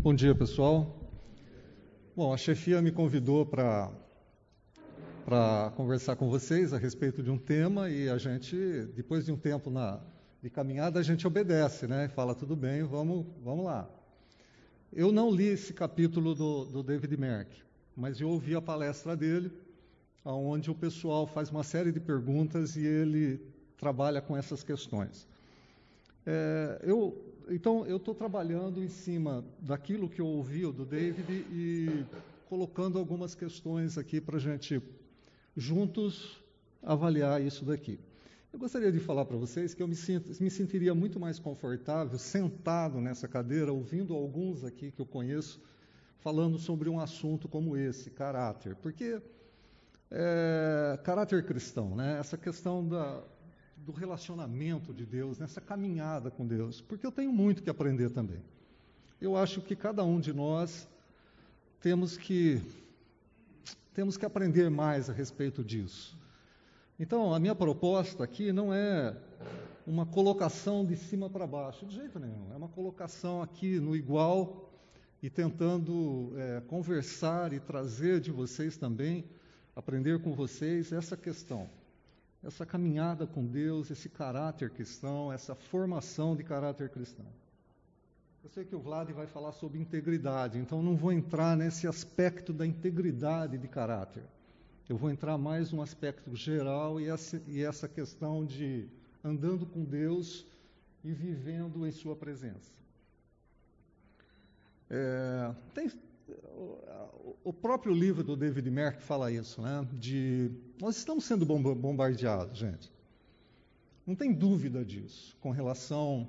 Bom dia, pessoal. Bom, a chefia me convidou para para conversar com vocês a respeito de um tema e a gente, depois de um tempo na, de caminhada, a gente obedece, né? Fala tudo bem, vamos, vamos lá. Eu não li esse capítulo do, do David Merck, mas eu ouvi a palestra dele, onde o pessoal faz uma série de perguntas e ele trabalha com essas questões. É, eu, então, eu estou trabalhando em cima daquilo que eu ouvi do David e colocando algumas questões aqui para a gente juntos avaliar isso daqui. Eu gostaria de falar para vocês que eu me, sinto, me, sentiria muito mais confortável sentado nessa cadeira, ouvindo alguns aqui que eu conheço, falando sobre um assunto como esse, caráter. Porque é, caráter cristão, né? essa questão da, do relacionamento de Deus, nessa caminhada com Deus, porque eu tenho muito que aprender também. Eu acho que cada um de nós temos que temos que aprender mais a respeito disso. Então, a minha proposta aqui não é uma colocação de cima para baixo, de jeito nenhum. É uma colocação aqui no igual e tentando é, conversar e trazer de vocês também, aprender com vocês essa questão, essa caminhada com Deus, esse caráter cristão, essa formação de caráter cristão. Eu sei que o Vlad vai falar sobre integridade, então não vou entrar nesse aspecto da integridade de caráter. Eu vou entrar mais no aspecto geral e essa, e essa questão de andando com Deus e vivendo em Sua presença. É, tem, o próprio livro do David Merck fala isso, né? De nós estamos sendo bombardeados, gente. Não tem dúvida disso com relação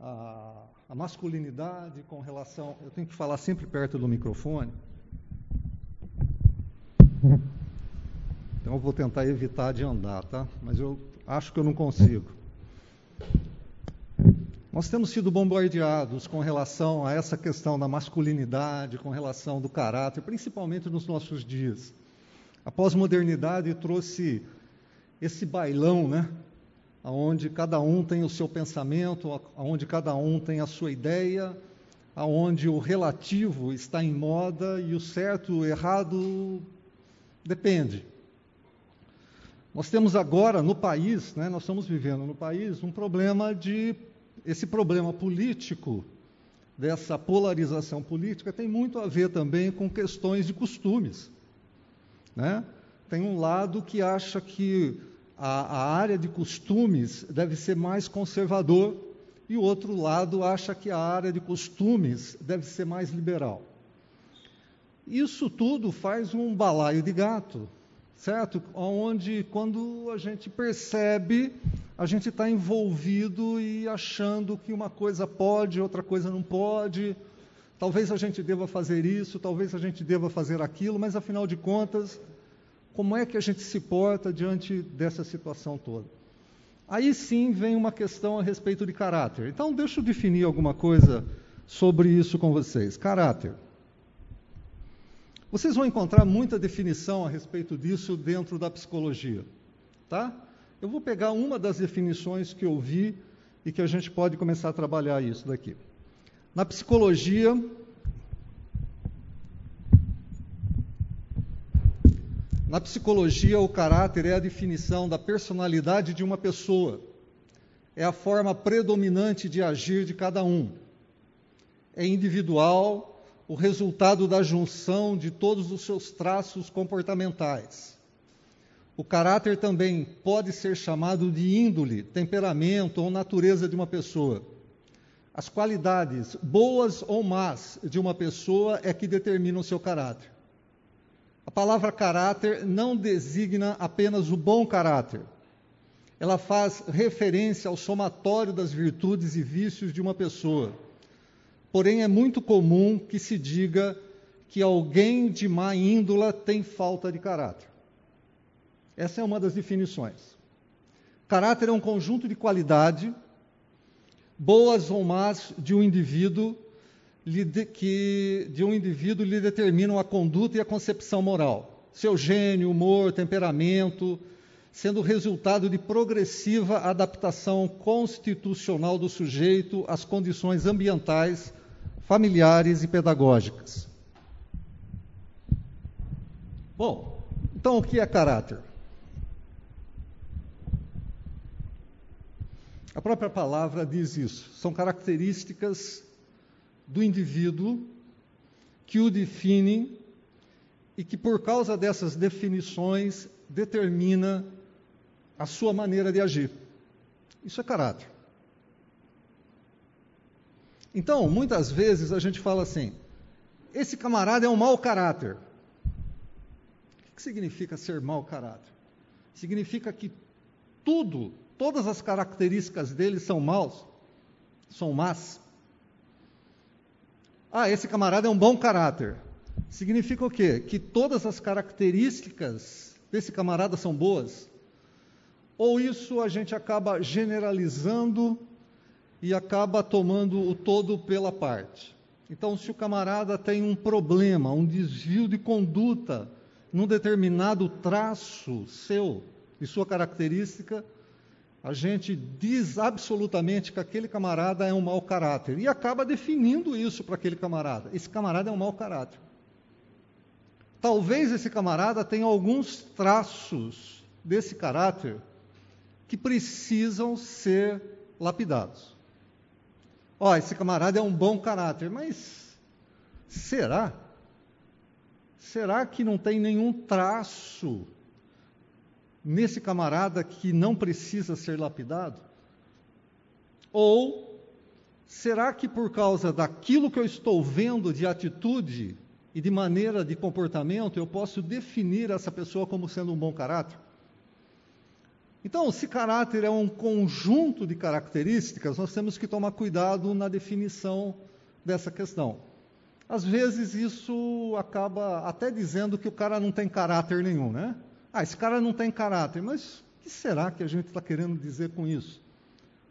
a, a masculinidade com relação. Eu tenho que falar sempre perto do microfone. Então eu vou tentar evitar de andar, tá? Mas eu acho que eu não consigo. Nós temos sido bombardeados com relação a essa questão da masculinidade, com relação do caráter, principalmente nos nossos dias. A pós-modernidade trouxe esse bailão, né? onde cada um tem o seu pensamento, onde cada um tem a sua ideia, onde o relativo está em moda e o certo, o errado depende. Nós temos agora no país, né, nós estamos vivendo no país um problema de esse problema político dessa polarização política tem muito a ver também com questões de costumes, né? Tem um lado que acha que a, a área de costumes deve ser mais conservador e o outro lado acha que a área de costumes deve ser mais liberal. Isso tudo faz um balaio de gato, certo? Onde, quando a gente percebe, a gente está envolvido e achando que uma coisa pode, outra coisa não pode. Talvez a gente deva fazer isso, talvez a gente deva fazer aquilo, mas afinal de contas, como é que a gente se porta diante dessa situação toda? Aí sim vem uma questão a respeito de caráter. Então, deixa eu definir alguma coisa sobre isso com vocês. Caráter. Vocês vão encontrar muita definição a respeito disso dentro da psicologia, tá? Eu vou pegar uma das definições que eu vi e que a gente pode começar a trabalhar isso daqui. Na psicologia, Na psicologia, o caráter é a definição da personalidade de uma pessoa. É a forma predominante de agir de cada um. É individual, o resultado da junção de todos os seus traços comportamentais. O caráter também pode ser chamado de índole, temperamento ou natureza de uma pessoa. As qualidades, boas ou más, de uma pessoa é que determinam o seu caráter. A palavra caráter não designa apenas o bom caráter. Ela faz referência ao somatório das virtudes e vícios de uma pessoa. Porém, é muito comum que se diga que alguém de má índole tem falta de caráter. Essa é uma das definições. Caráter é um conjunto de qualidade, boas ou más, de um indivíduo que de um indivíduo lhe determinam a conduta e a concepção moral. Seu gênio, humor, temperamento, sendo resultado de progressiva adaptação constitucional do sujeito às condições ambientais familiares e pedagógicas. Bom, então o que é caráter? A própria palavra diz isso. São características do indivíduo que o definem e que, por causa dessas definições, determina a sua maneira de agir. Isso é caráter. Então, muitas vezes a gente fala assim: esse camarada é um mau caráter. O que significa ser mau caráter? Significa que tudo, todas as características dele são maus, são más. Ah, esse camarada é um bom caráter. Significa o quê? Que todas as características desse camarada são boas? Ou isso a gente acaba generalizando e acaba tomando o todo pela parte? Então, se o camarada tem um problema, um desvio de conduta num determinado traço seu, de sua característica, a gente diz absolutamente que aquele camarada é um mau caráter e acaba definindo isso para aquele camarada. Esse camarada é um mau caráter. Talvez esse camarada tenha alguns traços desse caráter que precisam ser lapidados. Ó, esse camarada é um bom caráter, mas será? Será que não tem nenhum traço nesse camarada que não precisa ser lapidado? Ou será que por causa daquilo que eu estou vendo de atitude e de maneira de comportamento eu posso definir essa pessoa como sendo um bom caráter? Então, se caráter é um conjunto de características, nós temos que tomar cuidado na definição dessa questão. Às vezes isso acaba até dizendo que o cara não tem caráter nenhum, né? Ah, esse cara não tem caráter, mas o que será que a gente está querendo dizer com isso?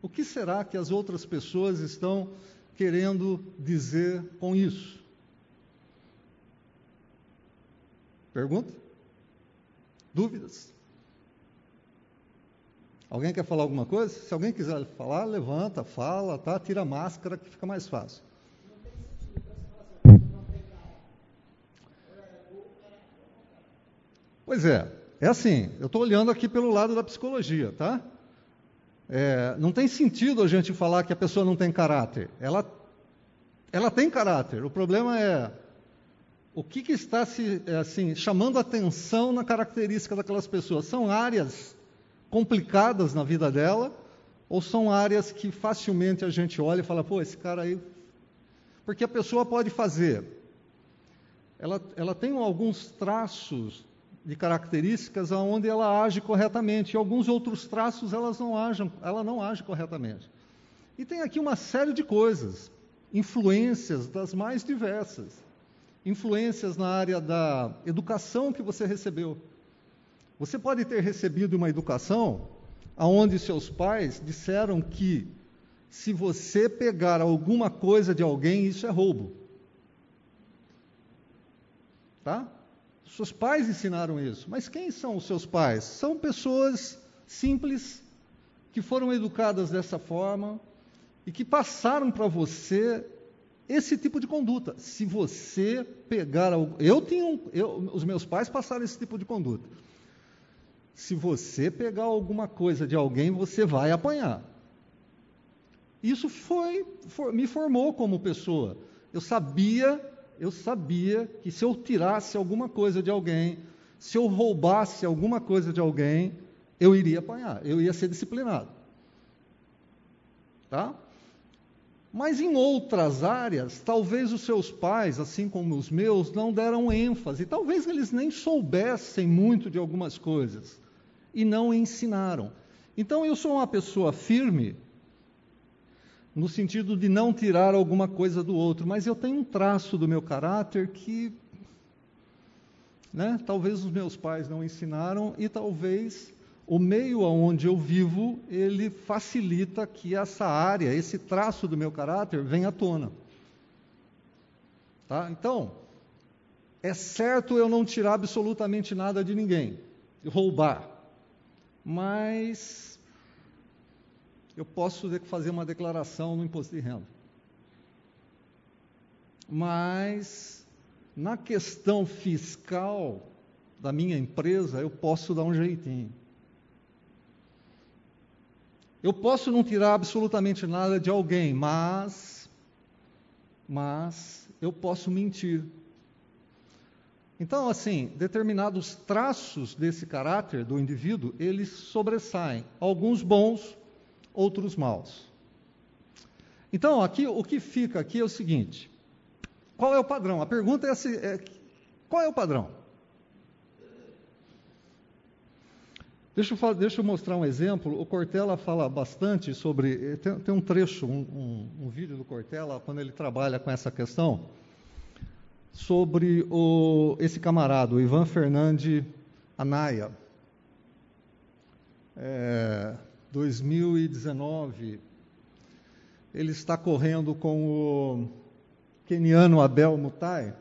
O que será que as outras pessoas estão querendo dizer com isso? Pergunta? Dúvidas? Alguém quer falar alguma coisa? Se alguém quiser falar, levanta, fala, tá? Tira a máscara que fica mais fácil. Pois é, é assim, eu estou olhando aqui pelo lado da psicologia, tá? É, não tem sentido a gente falar que a pessoa não tem caráter. Ela, ela tem caráter. O problema é o que, que está se, é, assim, chamando atenção na característica daquelas pessoas. São áreas complicadas na vida dela ou são áreas que facilmente a gente olha e fala, pô, esse cara aí. Porque a pessoa pode fazer. Ela, ela tem alguns traços de características aonde ela age corretamente, e alguns outros traços elas não agem, ela não age corretamente. E tem aqui uma série de coisas, influências das mais diversas. Influências na área da educação que você recebeu. Você pode ter recebido uma educação aonde seus pais disseram que se você pegar alguma coisa de alguém, isso é roubo. Tá? Seus pais ensinaram isso. Mas quem são os seus pais? São pessoas simples que foram educadas dessa forma e que passaram para você esse tipo de conduta. Se você pegar eu tinha, eu, os meus pais passaram esse tipo de conduta. Se você pegar alguma coisa de alguém, você vai apanhar. Isso foi, for, me formou como pessoa. Eu sabia eu sabia que se eu tirasse alguma coisa de alguém, se eu roubasse alguma coisa de alguém, eu iria apanhar, eu ia ser disciplinado. Tá? Mas em outras áreas, talvez os seus pais, assim como os meus, não deram ênfase, talvez eles nem soubessem muito de algumas coisas e não ensinaram. Então eu sou uma pessoa firme no sentido de não tirar alguma coisa do outro, mas eu tenho um traço do meu caráter que né, talvez os meus pais não ensinaram e talvez o meio onde eu vivo, ele facilita que essa área, esse traço do meu caráter venha à tona. Tá? Então, é certo eu não tirar absolutamente nada de ninguém, roubar, mas eu posso fazer uma declaração no imposto de renda. mas na questão fiscal da minha empresa eu posso dar um jeitinho. Eu posso não tirar absolutamente nada de alguém, mas mas eu posso mentir. Então, assim, determinados traços desse caráter do indivíduo, eles sobressaem, alguns bons, outros maus. Então, aqui o que fica aqui é o seguinte: qual é o padrão? A pergunta é, assim, é qual é o padrão? Deixa eu, deixa eu, mostrar um exemplo. O Cortella fala bastante sobre. Tem, tem um trecho, um, um, um, vídeo do Cortella, quando ele trabalha com essa questão, sobre o, esse camarada, o Ivan Fernandes Anaya. É, 2019, ele está correndo com o keniano Abel Mutai.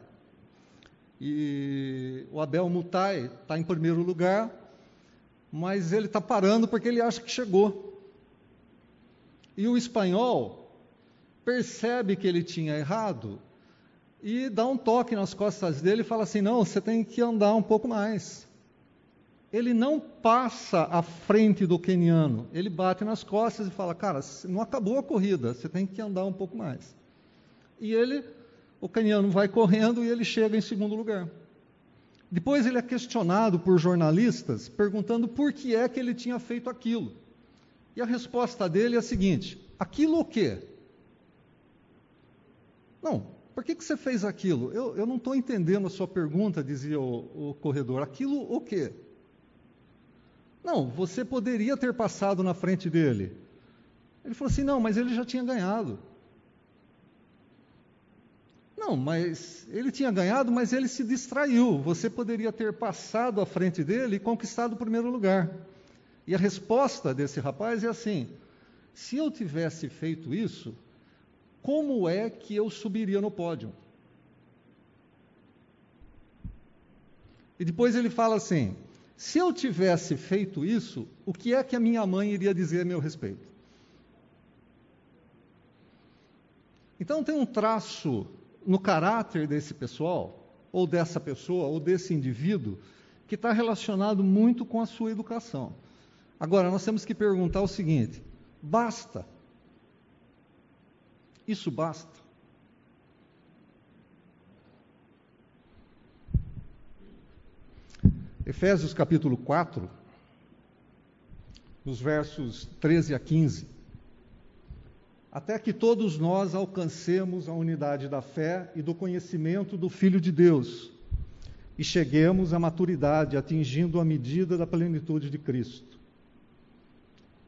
E o Abel Mutai está em primeiro lugar, mas ele está parando porque ele acha que chegou. E o espanhol percebe que ele tinha errado e dá um toque nas costas dele e fala assim: não, você tem que andar um pouco mais. Ele não passa à frente do queniano, ele bate nas costas e fala: cara, não acabou a corrida, você tem que andar um pouco mais. E ele, o queniano vai correndo e ele chega em segundo lugar. Depois ele é questionado por jornalistas perguntando por que é que ele tinha feito aquilo. E a resposta dele é a seguinte: aquilo o quê? Não, por que, que você fez aquilo? Eu, eu não estou entendendo a sua pergunta, dizia o, o corredor. Aquilo o quê? Não, você poderia ter passado na frente dele. Ele falou assim: não, mas ele já tinha ganhado. Não, mas ele tinha ganhado, mas ele se distraiu. Você poderia ter passado à frente dele e conquistado o primeiro lugar. E a resposta desse rapaz é assim: se eu tivesse feito isso, como é que eu subiria no pódio? E depois ele fala assim: se eu tivesse feito isso, o que é que a minha mãe iria dizer a meu respeito? Então tem um traço no caráter desse pessoal, ou dessa pessoa, ou desse indivíduo, que está relacionado muito com a sua educação. Agora, nós temos que perguntar o seguinte: basta? Isso basta? Efésios capítulo 4, nos versos 13 a 15 até que todos nós alcancemos a unidade da fé e do conhecimento do Filho de Deus e cheguemos à maturidade, atingindo a medida da plenitude de Cristo.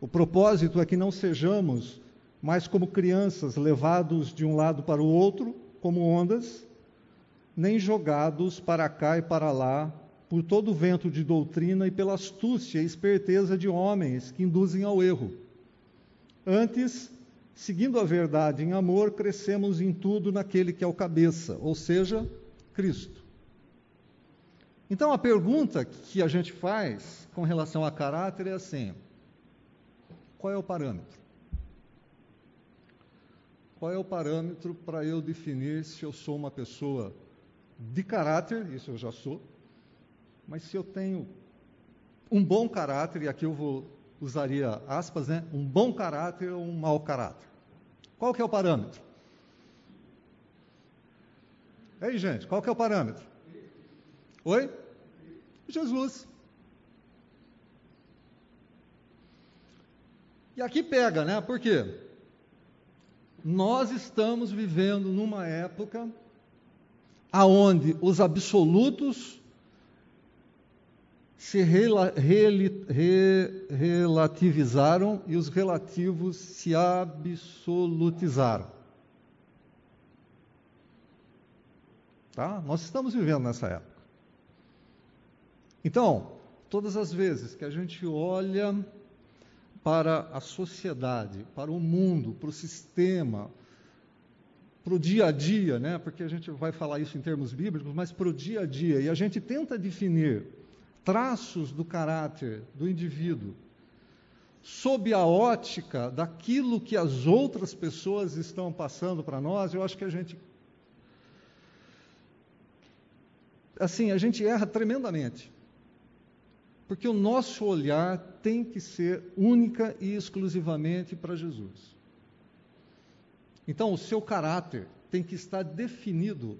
O propósito é que não sejamos mais como crianças levados de um lado para o outro, como ondas, nem jogados para cá e para lá por todo o vento de doutrina e pela astúcia e esperteza de homens que induzem ao erro. Antes, Seguindo a verdade em amor, crescemos em tudo naquele que é o cabeça, ou seja, Cristo. Então a pergunta que a gente faz com relação a caráter é assim: qual é o parâmetro? Qual é o parâmetro para eu definir se eu sou uma pessoa de caráter, isso eu já sou, mas se eu tenho um bom caráter, e aqui eu vou usaria aspas, né? Um bom caráter ou um mau caráter. Qual que é o parâmetro? Ei, gente, qual que é o parâmetro? Oi? Jesus. E aqui pega, né? Por quê? Nós estamos vivendo numa época aonde os absolutos se rela, re, re, relativizaram e os relativos se absolutizaram. Tá? Nós estamos vivendo nessa época. Então, todas as vezes que a gente olha para a sociedade, para o mundo, para o sistema, para o dia a dia, né? porque a gente vai falar isso em termos bíblicos, mas para o dia a dia, e a gente tenta definir traços do caráter do indivíduo sob a ótica daquilo que as outras pessoas estão passando para nós, eu acho que a gente assim, a gente erra tremendamente. Porque o nosso olhar tem que ser única e exclusivamente para Jesus. Então, o seu caráter tem que estar definido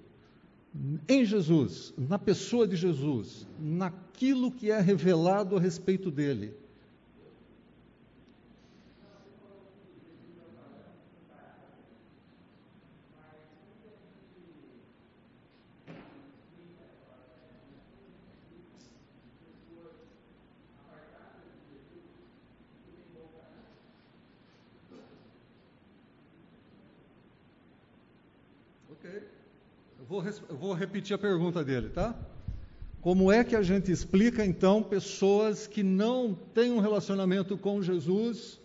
em Jesus, na pessoa de Jesus, naquilo que é revelado a respeito dele. Vou, vou repetir a pergunta dele, tá? Como é que a gente explica, então, pessoas que não têm um relacionamento com Jesus,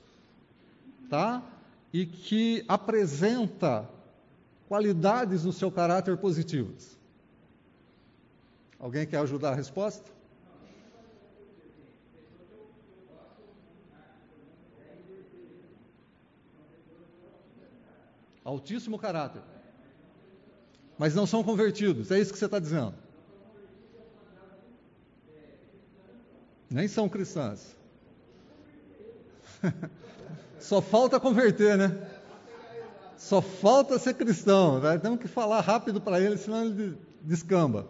tá? E que apresenta qualidades no seu caráter positivas? Alguém quer ajudar a resposta? Altíssimo caráter mas não são convertidos. É isso que você está dizendo. Nem são cristãs. Só falta converter, né? Só falta ser cristão. Né? Temos que falar rápido para ele, senão ele descamba.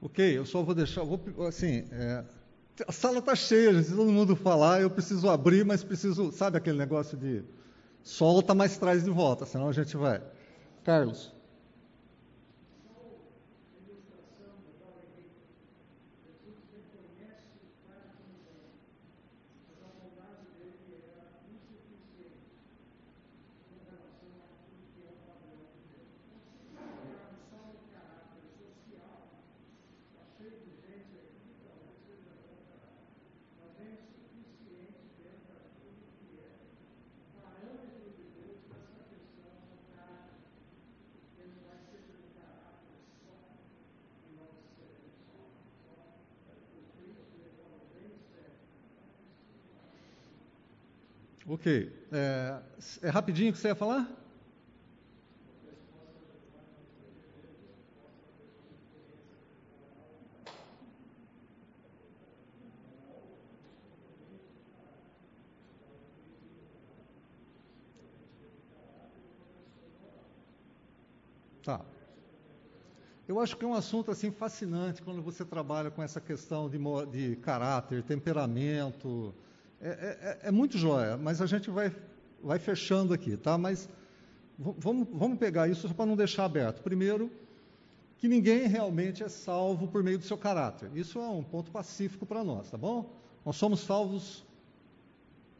Ok, eu só vou deixar, vou, assim, é, a sala está cheia, se todo mundo falar, eu preciso abrir, mas preciso, sabe aquele negócio de solta, mas traz de volta, senão a gente vai. Carlos. Ok. É, é rapidinho que você ia falar? Tá. Eu acho que é um assunto assim fascinante quando você trabalha com essa questão de, de caráter, temperamento, é, é, é, muito jóia, mas a gente vai, vai fechando aqui, tá? Mas vamos, vamos pegar isso só para não deixar aberto. Primeiro, que ninguém realmente é salvo por meio do seu caráter. Isso é um ponto pacífico para nós, tá bom? Nós somos salvos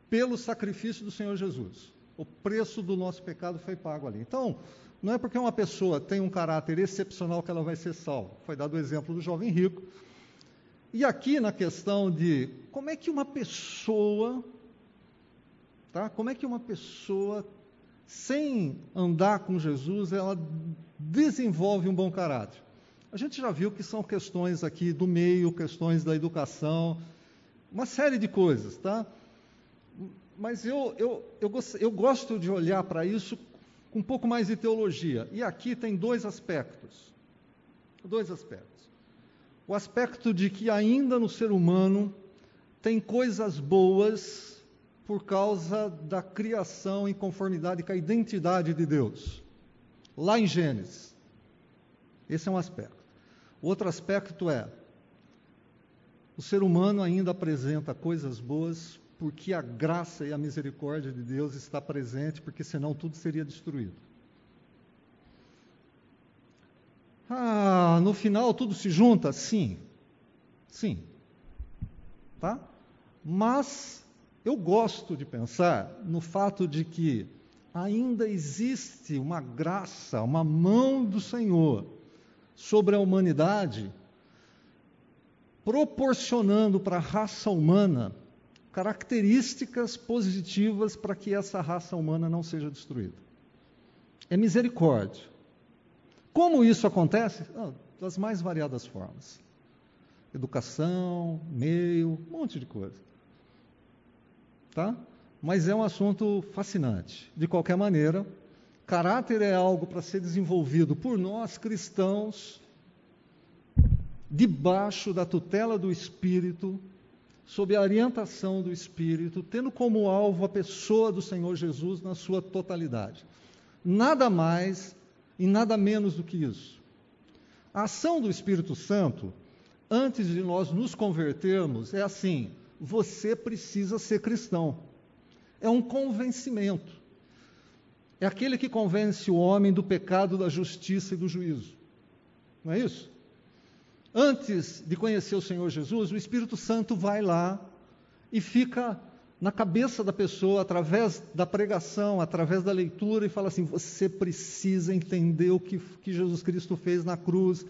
pelo sacrifício do Senhor Jesus. O preço do nosso pecado foi pago ali. Então, não é porque uma pessoa tem um caráter excepcional que ela vai ser salva. Foi dado o exemplo do jovem rico. E aqui na questão de como é que uma pessoa, tá? Como é que uma pessoa sem andar com Jesus, ela desenvolve um bom caráter. A gente já viu que são questões aqui do meio, questões da educação, uma série de coisas, tá? Mas eu, eu, eu, eu gosto de olhar para isso com um pouco mais de teologia. E aqui tem dois aspectos. Dois aspectos. O aspecto de que ainda no ser humano tem coisas boas por causa da criação em conformidade com a identidade de Deus. Lá em Gênesis. Esse é um aspecto. Outro aspecto é: o ser humano ainda apresenta coisas boas porque a graça e a misericórdia de Deus está presente, porque senão tudo seria destruído. Ah, no final tudo se junta? Sim. Sim. Tá? Mas eu gosto de pensar no fato de que ainda existe uma graça, uma mão do Senhor sobre a humanidade, proporcionando para a raça humana características positivas para que essa raça humana não seja destruída. É misericórdia. Como isso acontece? Ah, das mais variadas formas. Educação, meio, um monte de coisa tá? Mas é um assunto fascinante. De qualquer maneira, caráter é algo para ser desenvolvido por nós cristãos, debaixo da tutela do Espírito, sob a orientação do Espírito, tendo como alvo a pessoa do Senhor Jesus na sua totalidade. Nada mais e nada menos do que isso. A ação do Espírito Santo, antes de nós nos convertermos, é assim: você precisa ser cristão. É um convencimento. É aquele que convence o homem do pecado, da justiça e do juízo. Não é isso? Antes de conhecer o Senhor Jesus, o Espírito Santo vai lá e fica na cabeça da pessoa, através da pregação, através da leitura, e fala assim: você precisa entender o que, que Jesus Cristo fez na cruz,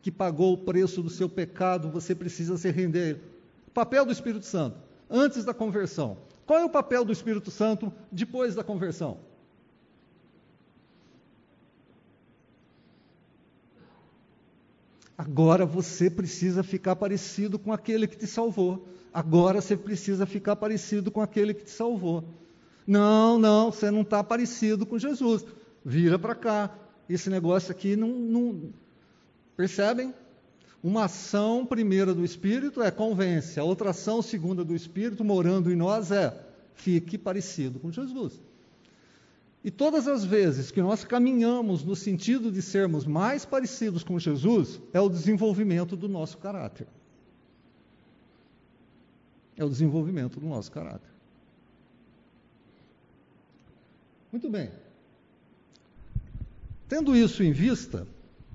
que pagou o preço do seu pecado, você precisa se render Papel do Espírito Santo antes da conversão. Qual é o papel do Espírito Santo depois da conversão? Agora você precisa ficar parecido com aquele que te salvou. Agora você precisa ficar parecido com aquele que te salvou. Não, não, você não está parecido com Jesus. Vira para cá. Esse negócio aqui não, não. Percebem? Uma ação primeira do Espírito é convence, a outra ação segunda do Espírito, morando em nós, é fique parecido com Jesus. E todas as vezes que nós caminhamos no sentido de sermos mais parecidos com Jesus, é o desenvolvimento do nosso caráter. É o desenvolvimento do nosso caráter. Muito bem. Tendo isso em vista,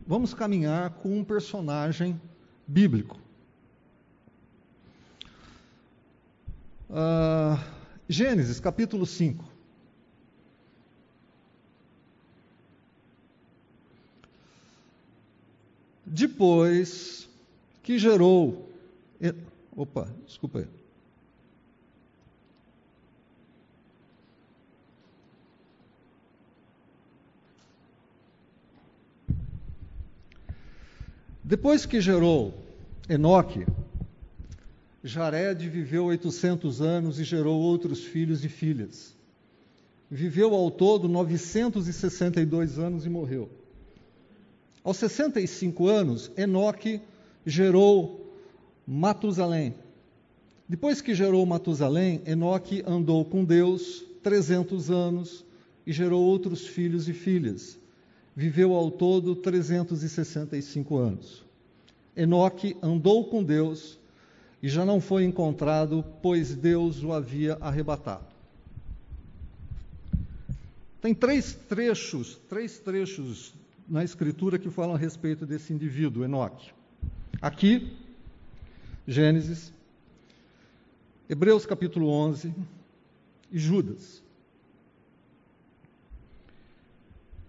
vamos caminhar com um personagem bíblico. Uh, Gênesis capítulo 5. Depois que gerou. Opa, desculpa aí. Depois que gerou Enoque, Jared viveu 800 anos e gerou outros filhos e filhas. Viveu ao todo 962 anos e morreu. Aos 65 anos, Enoque gerou Matusalém. Depois que gerou Matusalém, Enoque andou com Deus 300 anos e gerou outros filhos e filhas viveu ao todo 365 anos. Enoque andou com Deus e já não foi encontrado, pois Deus o havia arrebatado. Tem três trechos, três trechos na escritura que falam a respeito desse indivíduo, Enoque. Aqui, Gênesis, Hebreus capítulo 11 e Judas.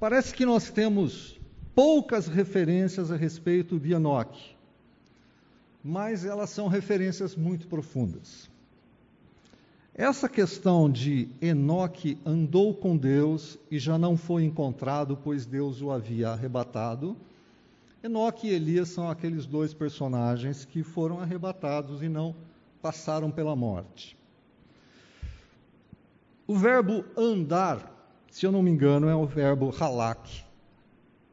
Parece que nós temos poucas referências a respeito de Enoque, mas elas são referências muito profundas. Essa questão de Enoque andou com Deus e já não foi encontrado, pois Deus o havia arrebatado. Enoque e Elias são aqueles dois personagens que foram arrebatados e não passaram pela morte. O verbo andar, se eu não me engano, é o verbo halak,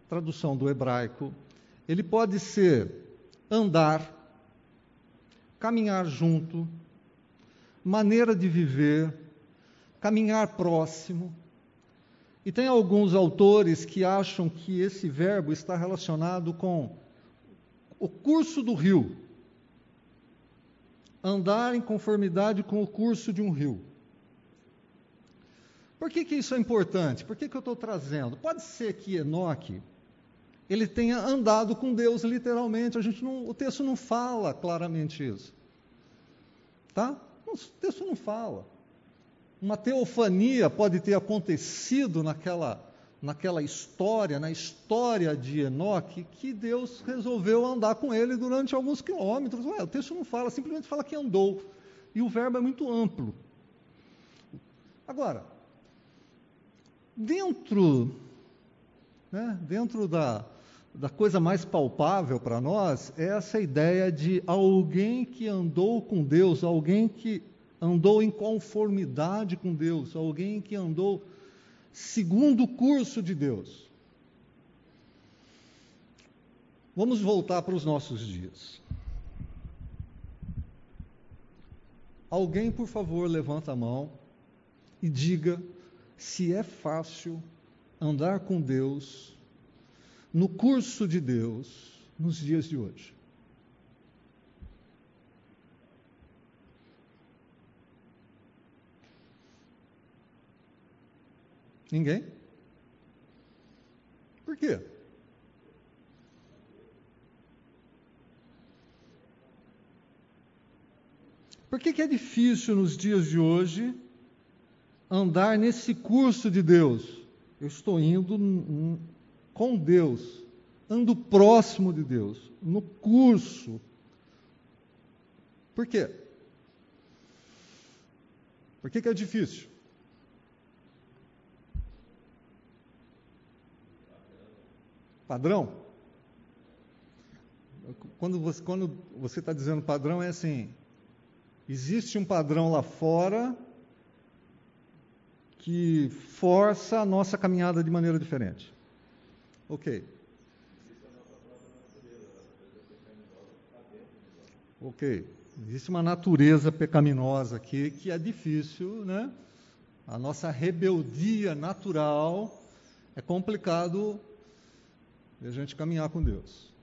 tradução do hebraico. Ele pode ser andar, caminhar junto, maneira de viver, caminhar próximo. E tem alguns autores que acham que esse verbo está relacionado com o curso do rio. Andar em conformidade com o curso de um rio. Por que, que isso é importante? Por que, que eu estou trazendo? Pode ser que Enoque ele tenha andado com Deus literalmente. A gente não, o texto não fala claramente isso. Tá? O texto não fala. Uma teofania pode ter acontecido naquela, naquela história, na história de Enoque, que Deus resolveu andar com ele durante alguns quilômetros. Ué, o texto não fala, simplesmente fala que andou. E o verbo é muito amplo. Agora, dentro, né, dentro da, da coisa mais palpável para nós é essa ideia de alguém que andou com Deus, alguém que andou em conformidade com Deus, alguém que andou segundo o curso de Deus. Vamos voltar para os nossos dias. Alguém, por favor, levanta a mão e diga se é fácil andar com Deus no curso de Deus nos dias de hoje. Ninguém? Por quê? Por que, que é difícil nos dias de hoje andar nesse curso de Deus? Eu estou indo com Deus, ando próximo de Deus, no curso. Por quê? Por que, que é difícil? Padrão? Quando você quando você está dizendo padrão, é assim: existe um padrão lá fora que força a nossa caminhada de maneira diferente. Ok. Ok. Existe uma natureza pecaminosa aqui que é difícil, né? A nossa rebeldia natural é complicado a gente caminhar com Deus.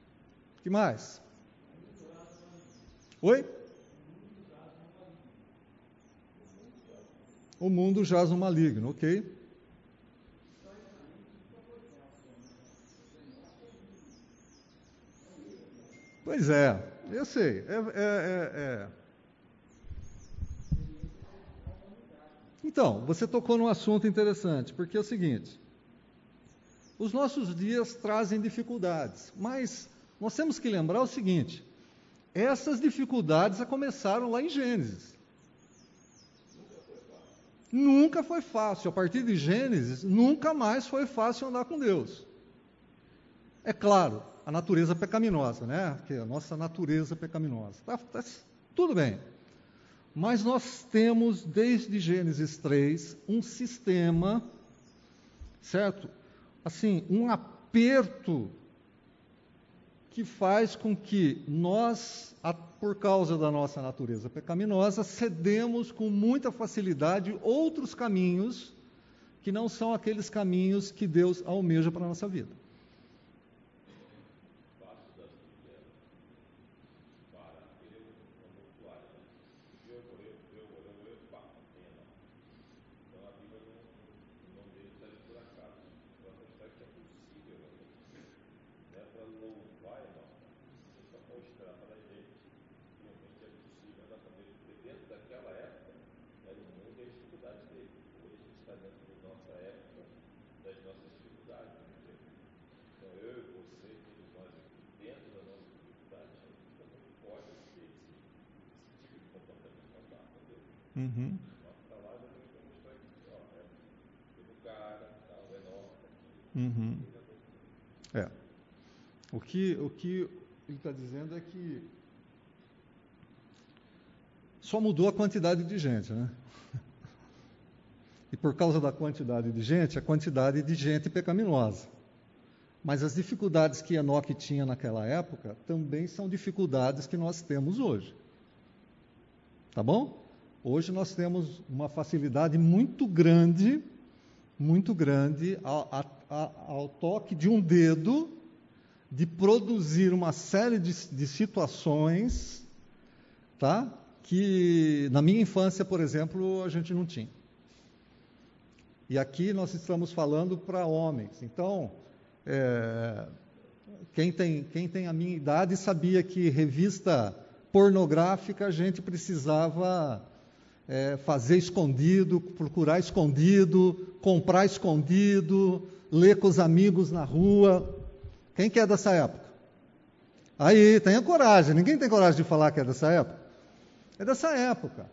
O que mais? Oi? O mundo jaz no maligno, ok? Pois é, eu sei. É, é, é, é, então, você tocou num assunto interessante, porque é o seguinte: os nossos dias trazem dificuldades, mas nós temos que lembrar o seguinte: essas dificuldades começaram lá em Gênesis. Nunca foi fácil. A partir de Gênesis, nunca mais foi fácil andar com Deus. É claro, a natureza pecaminosa, né? Que é a nossa natureza pecaminosa. Tá, tá, tudo bem. Mas nós temos, desde Gênesis 3, um sistema, certo? Assim, um aperto que faz com que nós, por causa da nossa natureza pecaminosa, cedemos com muita facilidade outros caminhos que não são aqueles caminhos que Deus almeja para a nossa vida. Que, o que ele está dizendo é que só mudou a quantidade de gente, né? E por causa da quantidade de gente, a quantidade de gente pecaminosa. Mas as dificuldades que Enoque tinha naquela época também são dificuldades que nós temos hoje. Tá bom? Hoje nós temos uma facilidade muito grande, muito grande, ao, ao toque de um dedo, de produzir uma série de, de situações, tá? Que na minha infância, por exemplo, a gente não tinha. E aqui nós estamos falando para homens. Então, é, quem, tem, quem tem a minha idade sabia que revista pornográfica a gente precisava é, fazer escondido, procurar escondido, comprar escondido, ler com os amigos na rua. Quem que é dessa época? Aí, tenha coragem. Ninguém tem coragem de falar que é dessa época. É dessa época.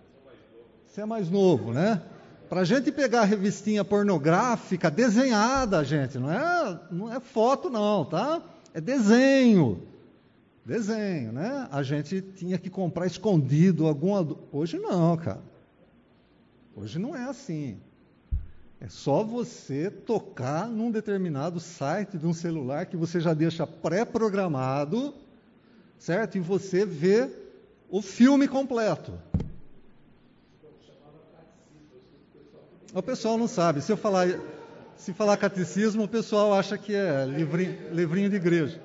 Você é mais novo, né? Para gente pegar a revistinha pornográfica desenhada, gente, não é, não é foto não, tá? É desenho. Desenho, né? A gente tinha que comprar escondido alguma. Hoje não, cara. Hoje não é assim. É só você tocar num determinado site de um celular que você já deixa pré-programado, certo? E você vê o filme completo. O pessoal não sabe. Se eu falar, se falar catecismo, o pessoal acha que é livrinho, livrinho de igreja.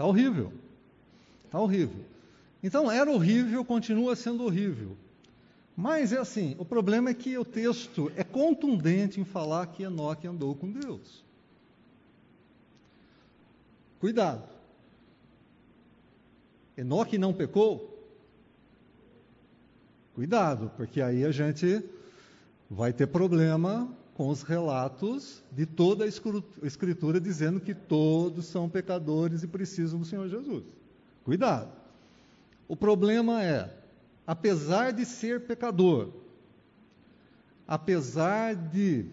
Está horrível. Está horrível. Então, era horrível, continua sendo horrível. Mas é assim, o problema é que o texto é contundente em falar que Enoque andou com Deus. Cuidado. Enoque não pecou? Cuidado, porque aí a gente vai ter problema com os relatos de toda a Escritura dizendo que todos são pecadores e precisam do Senhor Jesus. Cuidado. O problema é, apesar de ser pecador, apesar de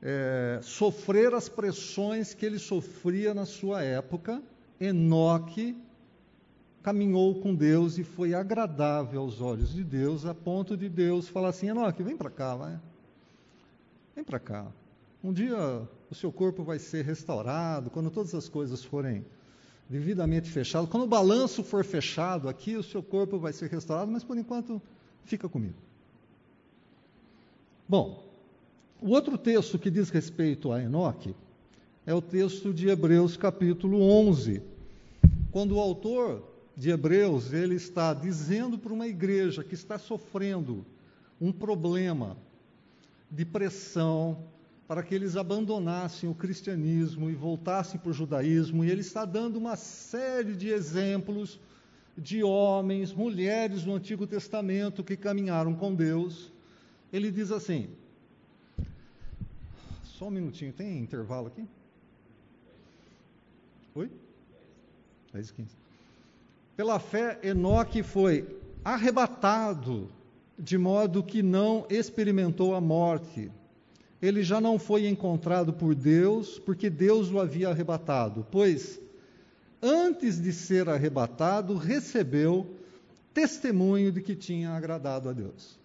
é, sofrer as pressões que ele sofria na sua época, Enoque caminhou com Deus e foi agradável aos olhos de Deus, a ponto de Deus falar assim: Enoque, vem para cá, vai. Vem para cá. Um dia o seu corpo vai ser restaurado, quando todas as coisas forem devidamente fechadas, quando o balanço for fechado aqui, o seu corpo vai ser restaurado, mas por enquanto fica comigo. Bom, o outro texto que diz respeito a Enoque é o texto de Hebreus capítulo 11, quando o autor de Hebreus ele está dizendo para uma igreja que está sofrendo um problema de pressão para que eles abandonassem o cristianismo e voltassem para o judaísmo, e ele está dando uma série de exemplos de homens, mulheres no Antigo Testamento que caminharam com Deus. Ele diz assim: só um minutinho, tem intervalo aqui? Oi? 10 e 15. Pela fé, Enoque foi arrebatado de modo que não experimentou a morte. Ele já não foi encontrado por Deus, porque Deus o havia arrebatado, pois antes de ser arrebatado, recebeu testemunho de que tinha agradado a Deus.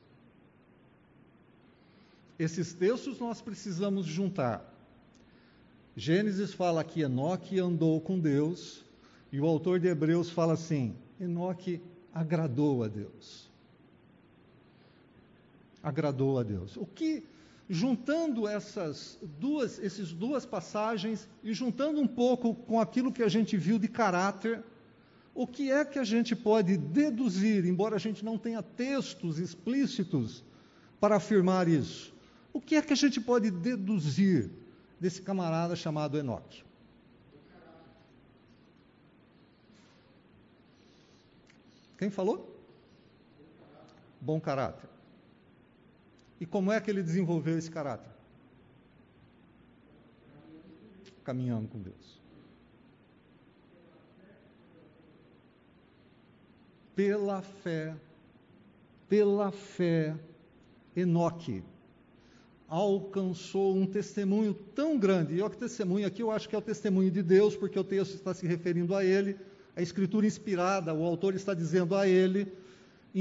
Esses textos nós precisamos juntar. Gênesis fala que Enoque andou com Deus, e o autor de Hebreus fala assim: Enoque agradou a Deus agradou a Deus. O que, juntando essas duas, essas duas passagens e juntando um pouco com aquilo que a gente viu de caráter, o que é que a gente pode deduzir, embora a gente não tenha textos explícitos para afirmar isso? O que é que a gente pode deduzir desse camarada chamado Enoque? Quem falou? Bom caráter. E como é que ele desenvolveu esse caráter? Caminhando com Deus. Pela fé, pela fé, Enoque alcançou um testemunho tão grande. E o testemunho aqui eu acho que é o testemunho de Deus, porque o texto está se referindo a ele, a escritura inspirada, o autor está dizendo a ele,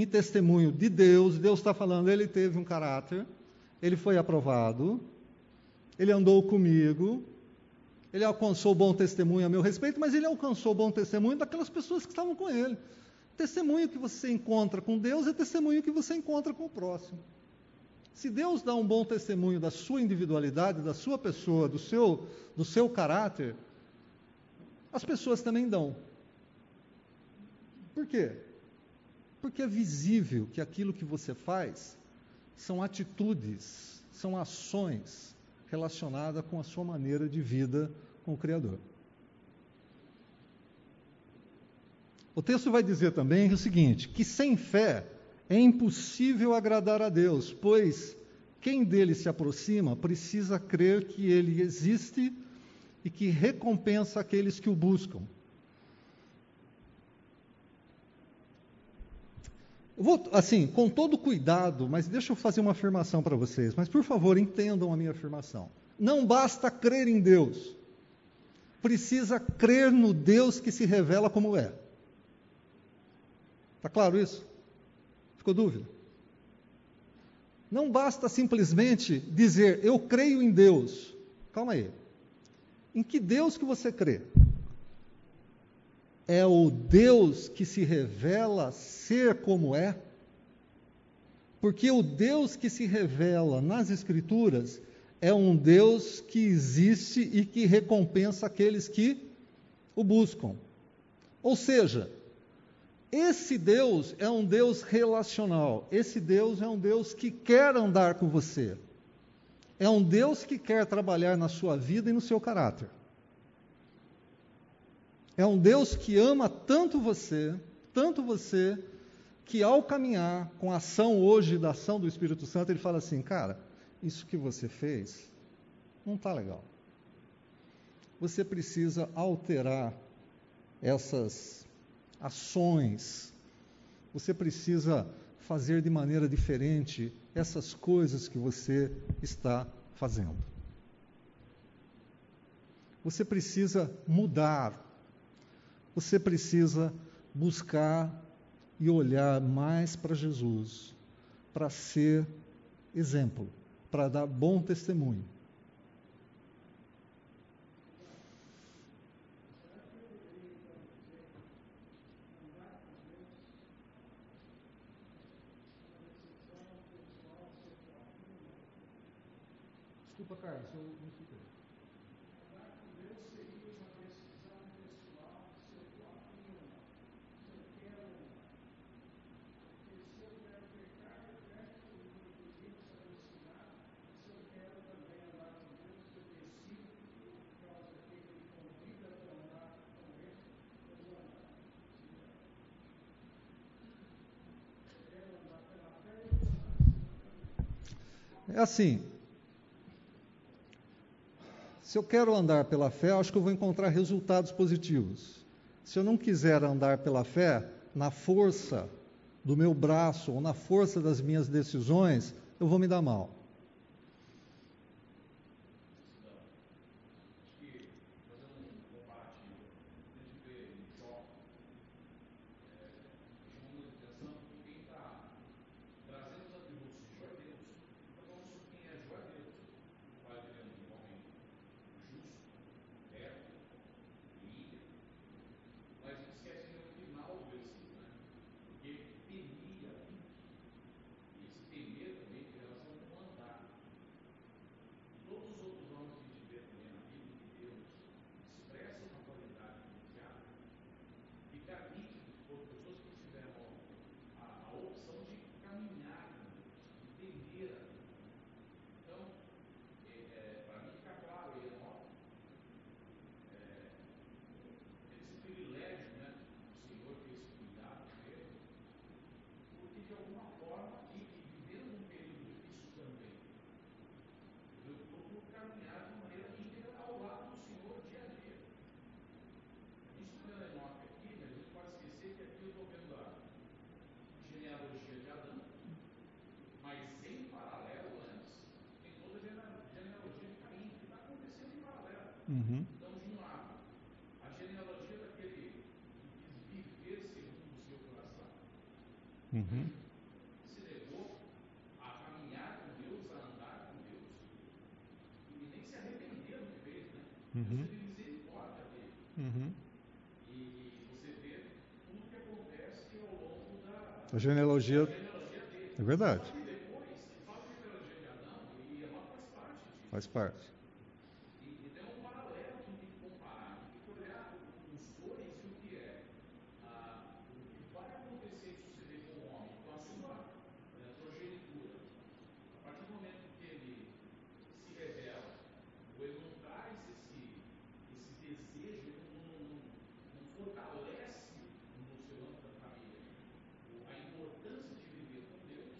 em testemunho de Deus, Deus está falando, ele teve um caráter, ele foi aprovado, ele andou comigo, ele alcançou bom testemunho a meu respeito, mas ele alcançou bom testemunho daquelas pessoas que estavam com ele. Testemunho que você encontra com Deus é testemunho que você encontra com o próximo. Se Deus dá um bom testemunho da sua individualidade, da sua pessoa, do seu, do seu caráter, as pessoas também dão. Por quê? Porque é visível que aquilo que você faz são atitudes, são ações relacionadas com a sua maneira de vida com o Criador. O texto vai dizer também o seguinte: que sem fé é impossível agradar a Deus, pois quem dele se aproxima precisa crer que ele existe e que recompensa aqueles que o buscam. Vou, assim, com todo cuidado, mas deixa eu fazer uma afirmação para vocês. Mas, por favor, entendam a minha afirmação. Não basta crer em Deus. Precisa crer no Deus que se revela como é. Está claro isso? Ficou dúvida? Não basta simplesmente dizer eu creio em Deus. Calma aí. Em que Deus que você crê? É o Deus que se revela ser como é? Porque o Deus que se revela nas Escrituras é um Deus que existe e que recompensa aqueles que o buscam. Ou seja, esse Deus é um Deus relacional. Esse Deus é um Deus que quer andar com você. É um Deus que quer trabalhar na sua vida e no seu caráter. É um Deus que ama tanto você, tanto você, que ao caminhar com a ação hoje da ação do Espírito Santo, ele fala assim: cara, isso que você fez não está legal. Você precisa alterar essas ações. Você precisa fazer de maneira diferente essas coisas que você está fazendo. Você precisa mudar. Você precisa buscar e olhar mais para Jesus, para ser exemplo, para dar bom testemunho. Desculpa, Carlos, eu não escutei. É assim, se eu quero andar pela fé, acho que eu vou encontrar resultados positivos. Se eu não quiser andar pela fé, na força do meu braço ou na força das minhas decisões, eu vou me dar mal. Uhum. se levou a caminhar com Deus, a andar com Deus, e nem se arrependeu do que né? Uhum. Dele. E você vê tudo que acontece ao longo da genealogia dele. é verdade, E depois, genealogia de Adão, e ela faz parte disso. faz parte. E, e tem um paralelo que tem que comparar, tem que olhar os dois e o que é. Ah, o que vai acontecer se você vê com o homem, com a sua eh, progenitura. A partir do momento que ele se revela, ou ele não traz esse, esse desejo, ele não, não, não fortalece no seu âmbito da família o- a importância de viver com Deus,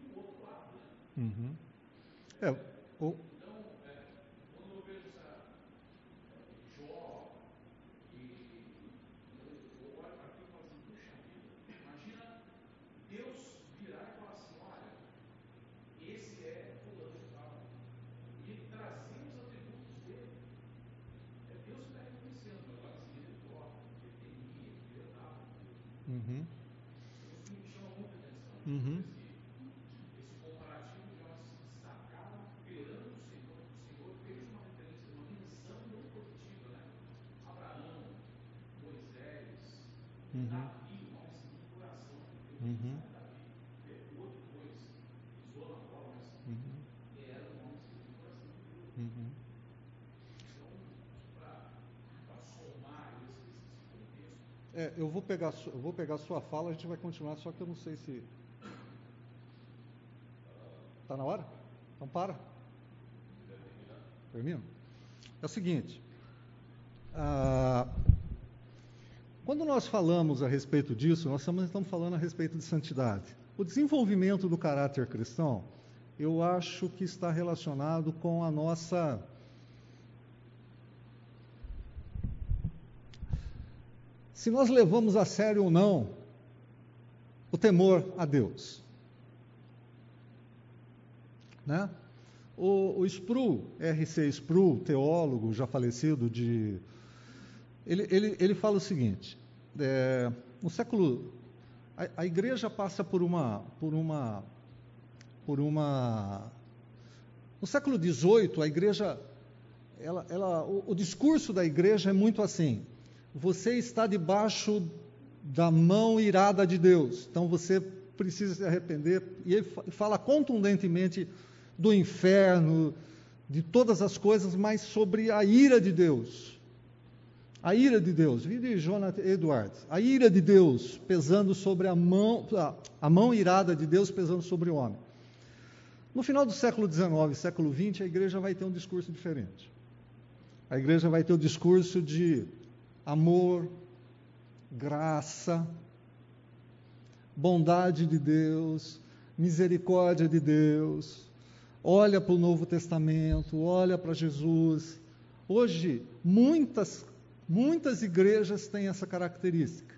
e o outro lado, né? Uhum. É, o, Então, é, quando eu vejo essa é, Jó, e eu, eu olho para aquilo e falo assim, puxa vida, imagina Deus virar e falar assim, olha, esse é fulano de tal, e ele trazer os atributos dele. É Deus que está reconhecendo, mas agora assim, ele toca, ele temia, ele andava. uhum. Isso me chama muita atenção. Uhum. Esse, esse comparativo de nós se destacar perante o Senhor. O Senhor fez uma referência, uma menção muito positiva, né? Abraão, Moisés, Uhum. Davi, um homem segundo o coração de Deus. Uhum. Não é Davi, pecou depois, pisou na bola, mas Uhum. era um homem segundo o coração de Deus. Uhum. Então, para somar esse, esse contexto, É, eu vou pegar, eu vou pegar sua fala, a gente vai continuar, só que eu não sei se. Tá na hora? Então para. Termino? É o seguinte. ah, quando nós falamos a respeito disso, nós estamos falando a respeito de santidade. O desenvolvimento do caráter cristão, eu acho que está relacionado com a nossa se nós levamos a sério ou não o temor a Deus. Né? O, o Spru, R.C. Spru, teólogo já falecido, de, ele, ele, ele fala o seguinte: é, no século. A, a igreja passa por uma. Por uma, por uma no século XVIII, a igreja. Ela, ela, o, o discurso da igreja é muito assim: você está debaixo da mão irada de Deus, então você precisa se arrepender. E ele fala contundentemente do inferno, de todas as coisas, mas sobre a ira de Deus. A ira de Deus, vi de Jonathan Edwards, a ira de Deus pesando sobre a mão, a mão irada de Deus pesando sobre o homem. No final do século XIX, século XX, a igreja vai ter um discurso diferente. A igreja vai ter o discurso de amor, graça, bondade de Deus, misericórdia de Deus. Olha para o Novo Testamento, olha para Jesus. Hoje, muitas, muitas igrejas têm essa característica.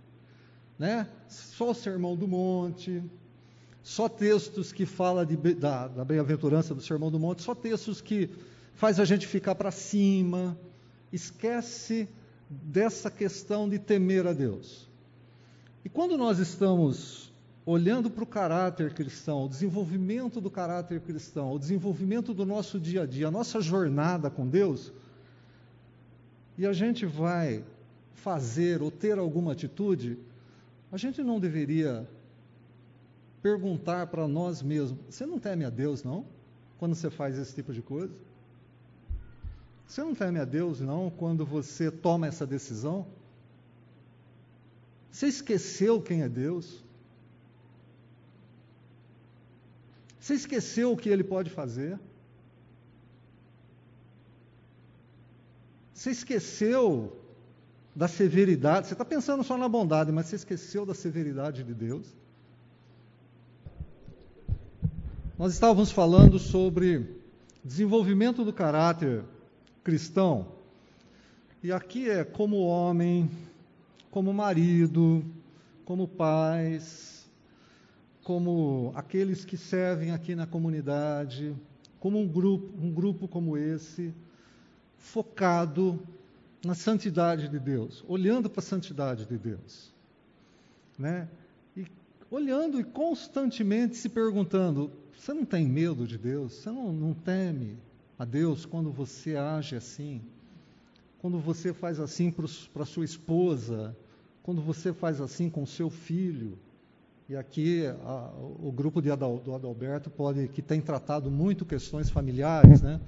Né? Só o Sermão do Monte, só textos que falam de, da, da bem-aventurança do Sermão do Monte, só textos que faz a gente ficar para cima, esquece dessa questão de temer a Deus. E quando nós estamos olhando para o caráter cristão, o desenvolvimento do caráter cristão, o desenvolvimento do nosso dia a dia, a nossa jornada com Deus, e a gente vai fazer ou ter alguma atitude, a gente não deveria perguntar para nós mesmos: você não teme a Deus, não? Quando você faz esse tipo de coisa? Você não teme a Deus, não, quando você toma essa decisão? Você esqueceu quem é Deus? Você esqueceu o que Ele pode fazer? Você esqueceu da severidade? Você está pensando só na bondade, mas você esqueceu da severidade de Deus? Nós estávamos falando sobre desenvolvimento do caráter cristão. E aqui é como homem, como marido, como pais, como aqueles que servem aqui na comunidade, como um grupo, um grupo como esse, focado na santidade de Deus, olhando para a santidade de Deus, né? E olhando e constantemente se perguntando: você não tem medo de Deus? Você não, não teme a Deus quando você age assim? Quando você faz assim para sua esposa? Quando você faz assim com seu filho? E aqui a, o grupo de Adal, do Adalberto pode que tem tratado muito questões familiares, né?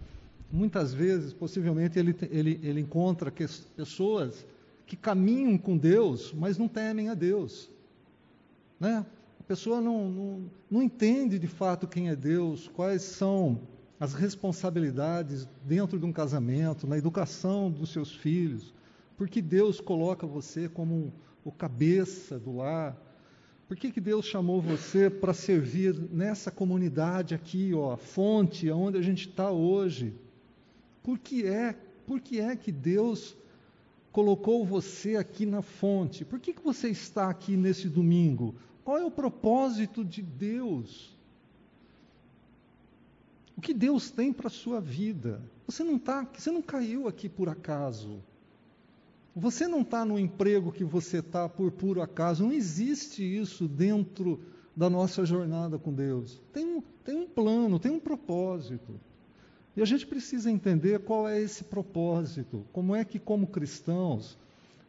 Muitas vezes, possivelmente, ele, ele, ele encontra que, pessoas que caminham com Deus, mas não temem a Deus. Né? A pessoa não, não, não entende de fato quem é Deus, quais são as responsabilidades dentro de um casamento, na educação dos seus filhos, porque Deus coloca você como o cabeça do lar. Por que, que Deus chamou você para servir nessa comunidade aqui, ó, fonte, onde a gente está hoje? Por que é, por que é que Deus colocou você aqui na fonte? Por que, que você está aqui nesse domingo? Qual é o propósito de Deus? O que Deus tem para a sua vida? Você não tá, você não caiu aqui por acaso. Você não está no emprego que você está por puro acaso. Não existe isso dentro da nossa jornada com Deus. Tem um, tem um plano, tem um propósito. E a gente precisa entender qual é esse propósito, como é que, como cristãos,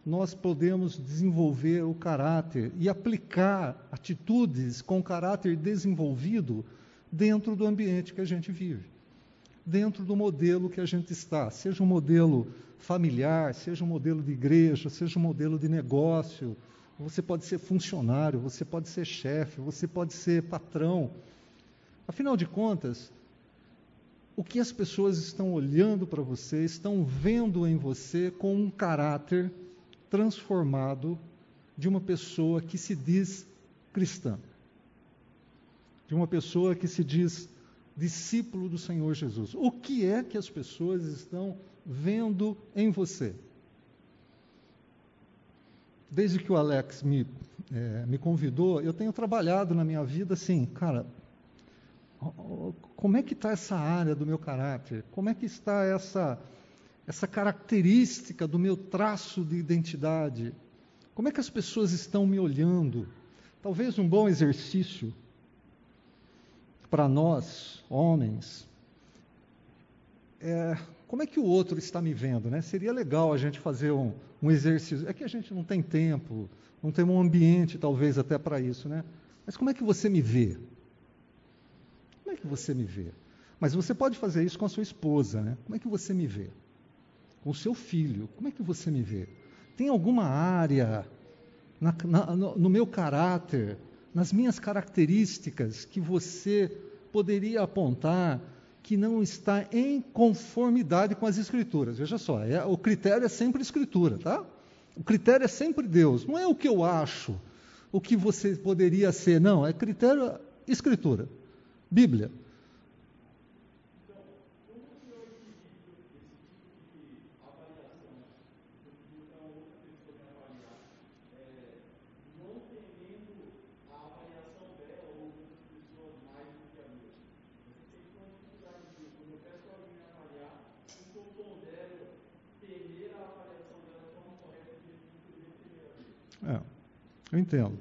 nós podemos desenvolver o caráter e aplicar atitudes com caráter desenvolvido dentro do ambiente que a gente vive, dentro do modelo que a gente está, seja um modelo familiar, seja um modelo de igreja, seja um modelo de negócio. Você pode ser funcionário, você pode ser chefe, você pode ser patrão. Afinal de contas, o que as pessoas estão olhando para você, estão vendo em você com um caráter transformado de uma pessoa que se diz cristã, de uma pessoa que se diz discípulo do Senhor Jesus. O que é que as pessoas estão vendo em você? Desde que o Alex me, é, me convidou, eu tenho trabalhado na minha vida assim, cara, como é que está essa área do meu caráter? Como é que está essa, essa característica do meu traço de identidade? Como é que as pessoas estão me olhando? Talvez um bom exercício para nós, homens, é como é que o outro está me vendo? Né? Seria legal a gente fazer um, um exercício. É que a gente não tem tempo, não tem um ambiente, talvez, até para isso. Né? Mas como é que você me vê? Como é que você me vê? Mas você pode fazer isso com a sua esposa, né? Como é que você me vê? Com o seu filho, como é que você me vê? Tem alguma área na, na, no, no meu caráter, nas minhas características, que você poderia apontar que não está em conformidade com as Escrituras? Veja só, é, o critério é sempre Escritura, tá? O critério é sempre Deus, não é o que eu acho, o que você poderia ser, não, é critério Escritura. Bíblia. É, eu entendo.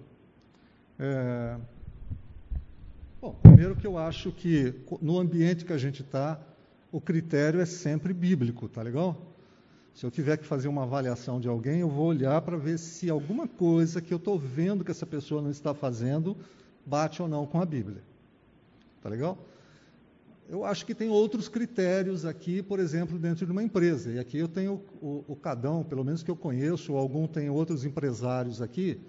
É, Bom, primeiro que eu acho que no ambiente que a gente está, o critério é sempre bíblico, tá legal? Se eu tiver que fazer uma avaliação de alguém, eu vou olhar para ver se alguma coisa que eu estou vendo que essa pessoa não está fazendo bate ou não com a Bíblia. Tá legal? Eu acho que tem outros critérios aqui, por exemplo, dentro de uma empresa. E aqui eu tenho o, o Cadão, pelo menos que eu conheço, ou algum tem outros empresários aqui,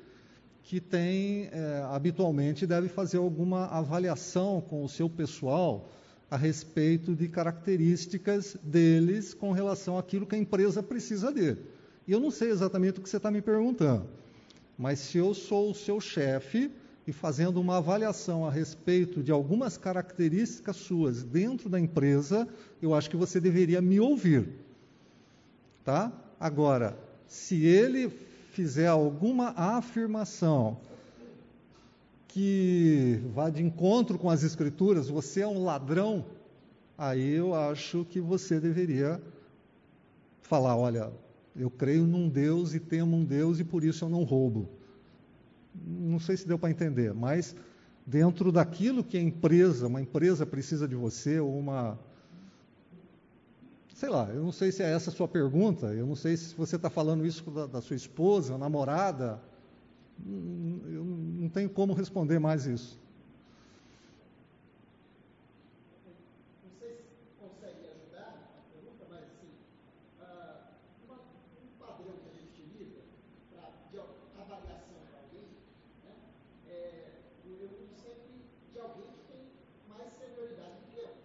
que tem, é, habitualmente, deve fazer alguma avaliação com o seu pessoal a respeito de características deles com relação àquilo que a empresa precisa dele. E eu não sei exatamente o que você está me perguntando, mas se eu sou o seu chefe e fazendo uma avaliação a respeito de algumas características suas dentro da empresa, eu acho que você deveria me ouvir. Tá? Agora, se ele fizer alguma afirmação que vá de encontro com as Escrituras, você é um ladrão, aí eu acho que você deveria falar, olha, eu creio num Deus e temo um Deus e por isso eu não roubo. Não sei se deu para entender, mas dentro daquilo que a empresa, uma empresa precisa de você, ou uma. Sei lá, eu não sei se é essa a sua pergunta, eu não sei se você está falando isso da, da, sua esposa, namorada. Eu não tenho como responder mais isso.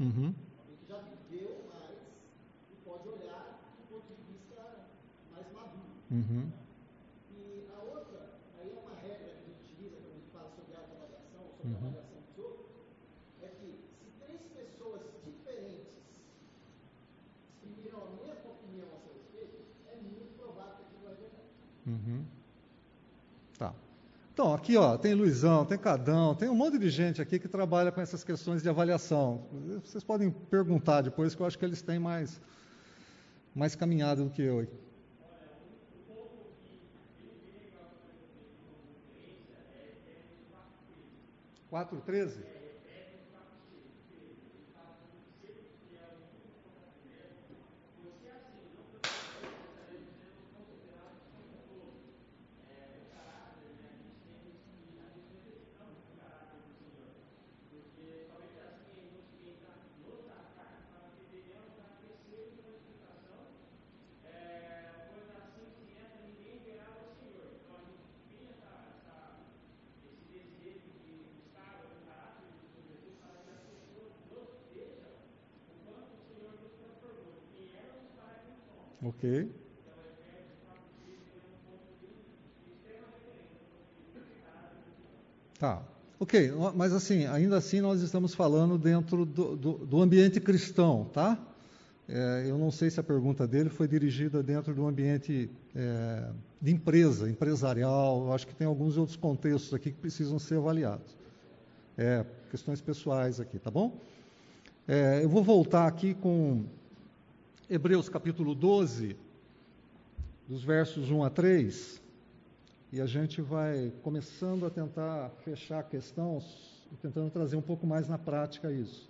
Uhum. Alguém que já viveu mais e pode olhar do ponto de vista mais maduro. Uhum. E a outra, aí é uma regra que a gente utiliza quando a gente fala sobre autoavaliação, sobre uhum. avaliação dos outros, é que se três pessoas diferentes exprimiram a mesma opinião a seu respeito, é muito provável que aquilo é verdade. Uhum. Tá. Então, aqui ó, tem Luizão, tem Cadão, tem um monte de gente aqui que trabalha com essas questões de avaliação. Vocês podem perguntar depois, que eu acho que eles têm mais, mais caminhado do que eu. 4,13? Tá. Ok, mas assim, ainda assim nós estamos falando dentro do, do, do ambiente cristão, tá? É, eu não sei se a pergunta dele foi dirigida dentro do ambiente é, de empresa, empresarial. Eu acho que tem alguns outros contextos aqui que precisam ser avaliados. É, questões pessoais aqui, tá bom? É, eu vou voltar aqui com Hebreus capítulo 12, dos versos 1 a 3, e a gente vai começando a tentar fechar a questão, tentando trazer um pouco mais na prática isso.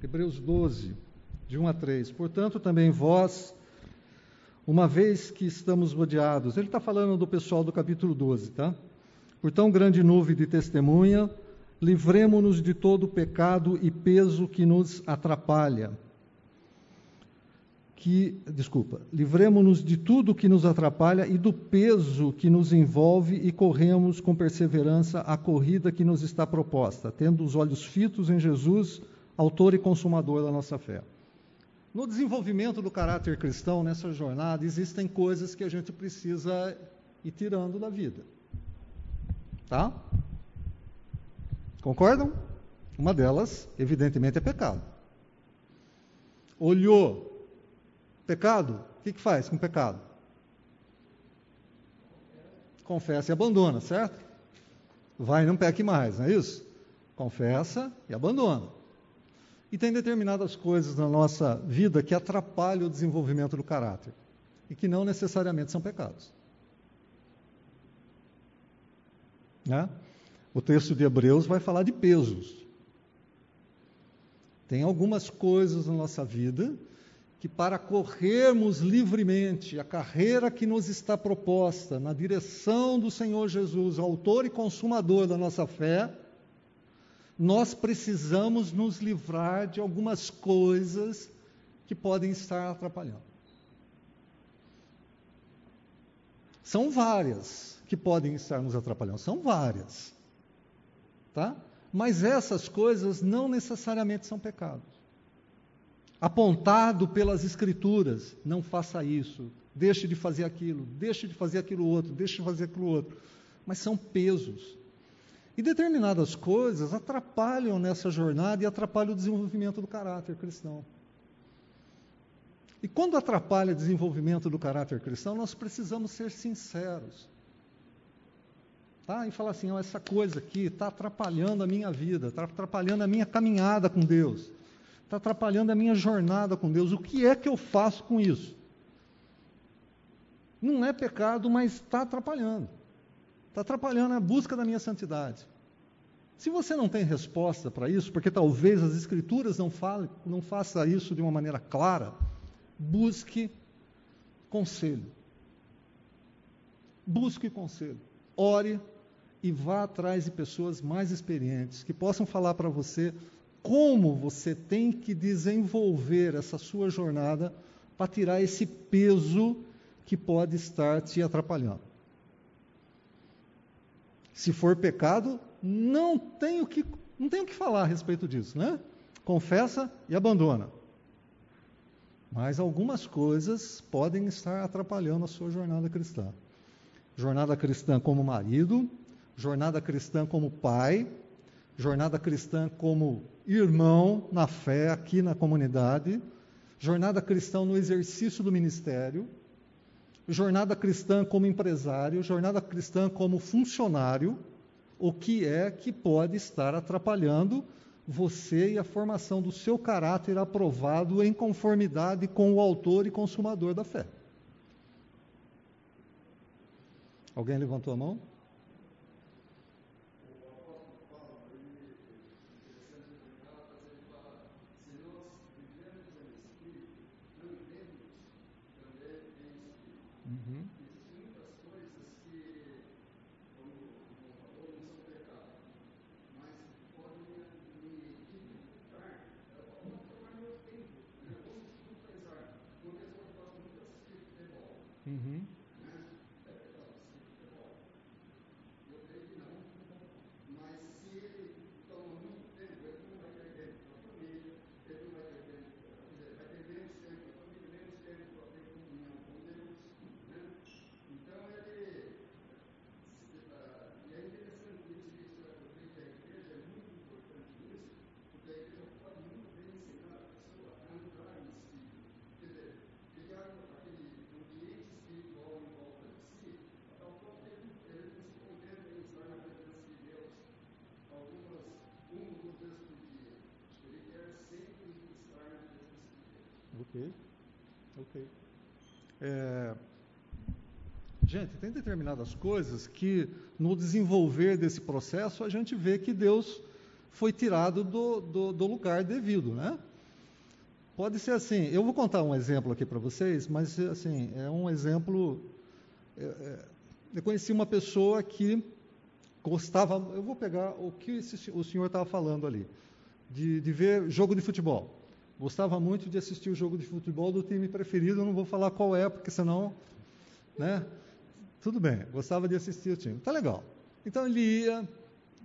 Hebreus 12, de 1 a 3. Portanto, também vós, uma vez que estamos rodeados, ele está falando do pessoal do capítulo 12, tá? Por tão grande nuvem de testemunha, livremo-nos de todo pecado e peso que nos atrapalha. Que, desculpa, livremo-nos de tudo que nos atrapalha e do peso que nos envolve e corremos com perseverança a corrida que nos está proposta, tendo os olhos fitos em Jesus, autor e consumador da nossa fé. No desenvolvimento do caráter cristão, nessa jornada, existem coisas que a gente precisa ir tirando da vida. Tá? Concordam? Uma delas, evidentemente, é pecado. Olhou pecado, o que, que faz com pecado? Confessa e abandona, certo? Vai e não peque mais, não é isso? Confessa e abandona. E tem determinadas coisas na nossa vida que atrapalham o desenvolvimento do caráter e que não necessariamente são pecados. Né? O texto de Hebreus vai falar de pesos. Tem algumas coisas na nossa vida que, para corrermos livremente a carreira que nos está proposta na direção do Senhor Jesus, autor e consumador da nossa fé, nós precisamos nos livrar de algumas coisas que podem estar atrapalhando. São várias que podem estar nos atrapalhando, são várias. Tá? Mas essas coisas não necessariamente são pecados. Apontado pelas Escrituras, não faça isso, deixe de fazer aquilo, deixe de fazer aquilo outro, deixe de fazer aquilo outro. Mas são pesos e determinadas coisas atrapalham nessa jornada e atrapalham o desenvolvimento do caráter cristão. E quando atrapalha o desenvolvimento do caráter cristão, nós precisamos ser sinceros. Tá? E falar assim, oh, essa coisa aqui está atrapalhando a minha vida, está atrapalhando a minha caminhada com Deus, está atrapalhando a minha jornada com Deus. O que é que eu faço com isso? Não é pecado, mas está atrapalhando. Está atrapalhando a busca da minha santidade. Se você não tem resposta para isso, porque talvez as escrituras não, fale, não faça isso de uma maneira clara, busque conselho. Busque conselho. Ore e vá atrás de pessoas mais experientes que possam falar para você como você tem que desenvolver essa sua jornada para tirar esse peso que pode estar te atrapalhando. Se for pecado, não tem o que, não tem o que falar a respeito disso, né? Confessa e abandona. Mas algumas coisas podem estar atrapalhando a sua jornada cristã. Jornada cristã como marido, jornada cristã como pai, jornada cristã como irmão na fé aqui na comunidade, jornada cristã no exercício do ministério, jornada cristã como empresário, jornada cristã como funcionário, o que é que pode estar atrapalhando você e a formação do seu caráter aprovado em conformidade com o autor e consumador da fé. Alguém levantou a mão? Ok. Ok. É, gente, tem determinadas coisas que no desenvolver desse processo a gente vê que Deus foi tirado do, do, do lugar devido, né? Pode ser assim. Eu vou contar um exemplo aqui para vocês, mas assim é um exemplo. É, é, eu conheci uma pessoa que gostava. Eu vou pegar o que esse, o senhor estava falando ali, de, de ver jogo de futebol. Gostava muito de assistir o jogo de futebol do time preferido, eu não vou falar qual é, porque senão, né? Tudo bem, gostava de assistir o time. Tá legal. Então ele ia,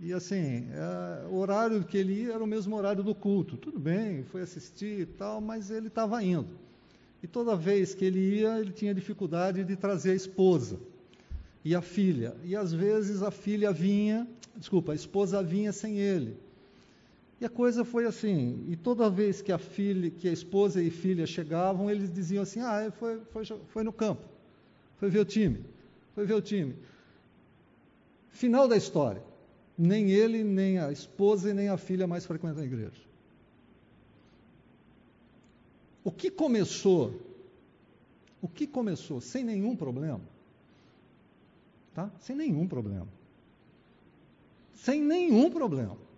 e assim, é, o horário que ele ia era o mesmo horário do culto. Tudo bem, foi assistir e tal, mas ele estava indo. E toda vez que ele ia, ele tinha dificuldade de trazer a esposa e a filha. E às vezes a filha vinha, desculpa, a esposa vinha sem ele. E a coisa foi assim, e toda vez que a filha, que a esposa e filha chegavam, eles diziam assim: "Ah, foi, foi, foi no campo. Foi ver o time. Foi ver o time". Final da história. Nem ele, nem a esposa e nem a filha mais frequentam a igreja. O que começou? O que começou sem nenhum problema? Tá? Sem nenhum problema. Sem nenhum problema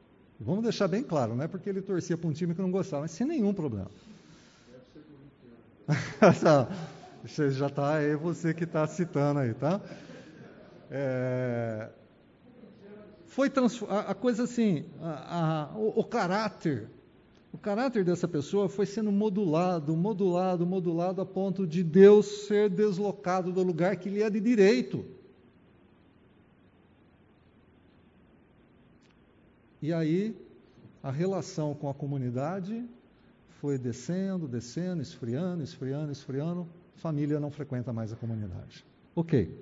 Vamos deixar bem claro, não é porque ele torcia para um time que não gostava, mas sem nenhum problema. você já está é você que está citando aí, tá? É, foi a, a, coisa assim, a, a, o, o caráter, o caráter dessa pessoa foi sendo modulado, modulado, modulado a ponto de Deus ser deslocado do lugar que lhe é de direito. E aí a relação com a comunidade foi descendo, descendo, esfriando, esfriando, esfriando. Família não frequenta mais a comunidade. Ok.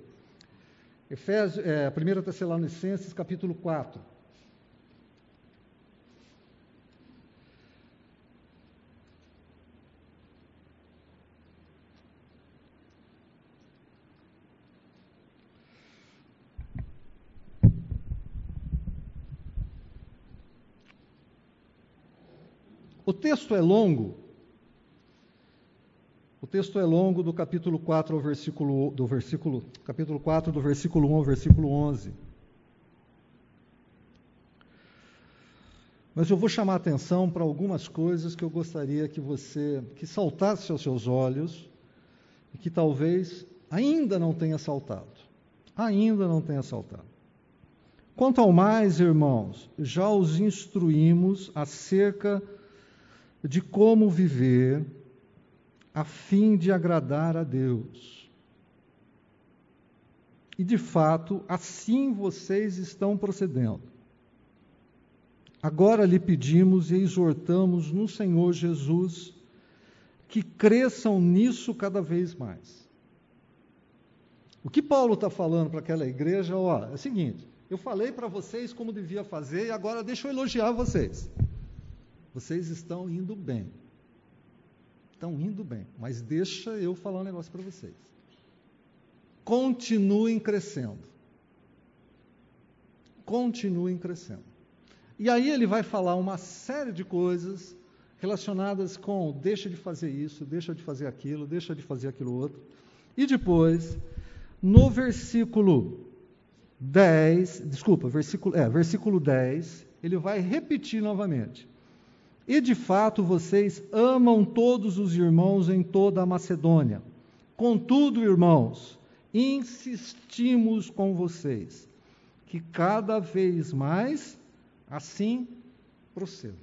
Efésios, é, 1 Tessalonicenses, capítulo 4. Texto é longo. O texto é longo do capítulo 4 ao versículo do versículo capítulo 4 do versículo 1 ao versículo 11. Mas eu vou chamar a atenção para algumas coisas que eu gostaria que você que saltasse aos seus olhos e que talvez ainda não tenha saltado. Ainda não tenha saltado. Quanto ao mais, irmãos, já os instruímos acerca de como viver a fim de agradar a Deus. E de fato, assim vocês estão procedendo. Agora lhe pedimos e exortamos no Senhor Jesus que cresçam nisso cada vez mais. O que Paulo está falando para aquela igreja ó, é o seguinte: eu falei para vocês como devia fazer e agora deixa eu elogiar vocês. Vocês estão indo bem. Estão indo bem, mas deixa eu falar um negócio para vocês. Continuem crescendo. Continuem crescendo. E aí ele vai falar uma série de coisas relacionadas com deixa de fazer isso, deixa de fazer aquilo, deixa de fazer aquilo outro. E depois, no versículo 10, desculpa, versículo, é, versículo 10, ele vai repetir novamente. E de fato vocês amam todos os irmãos em toda a Macedônia. Contudo, irmãos, insistimos com vocês que cada vez mais Assim proceda.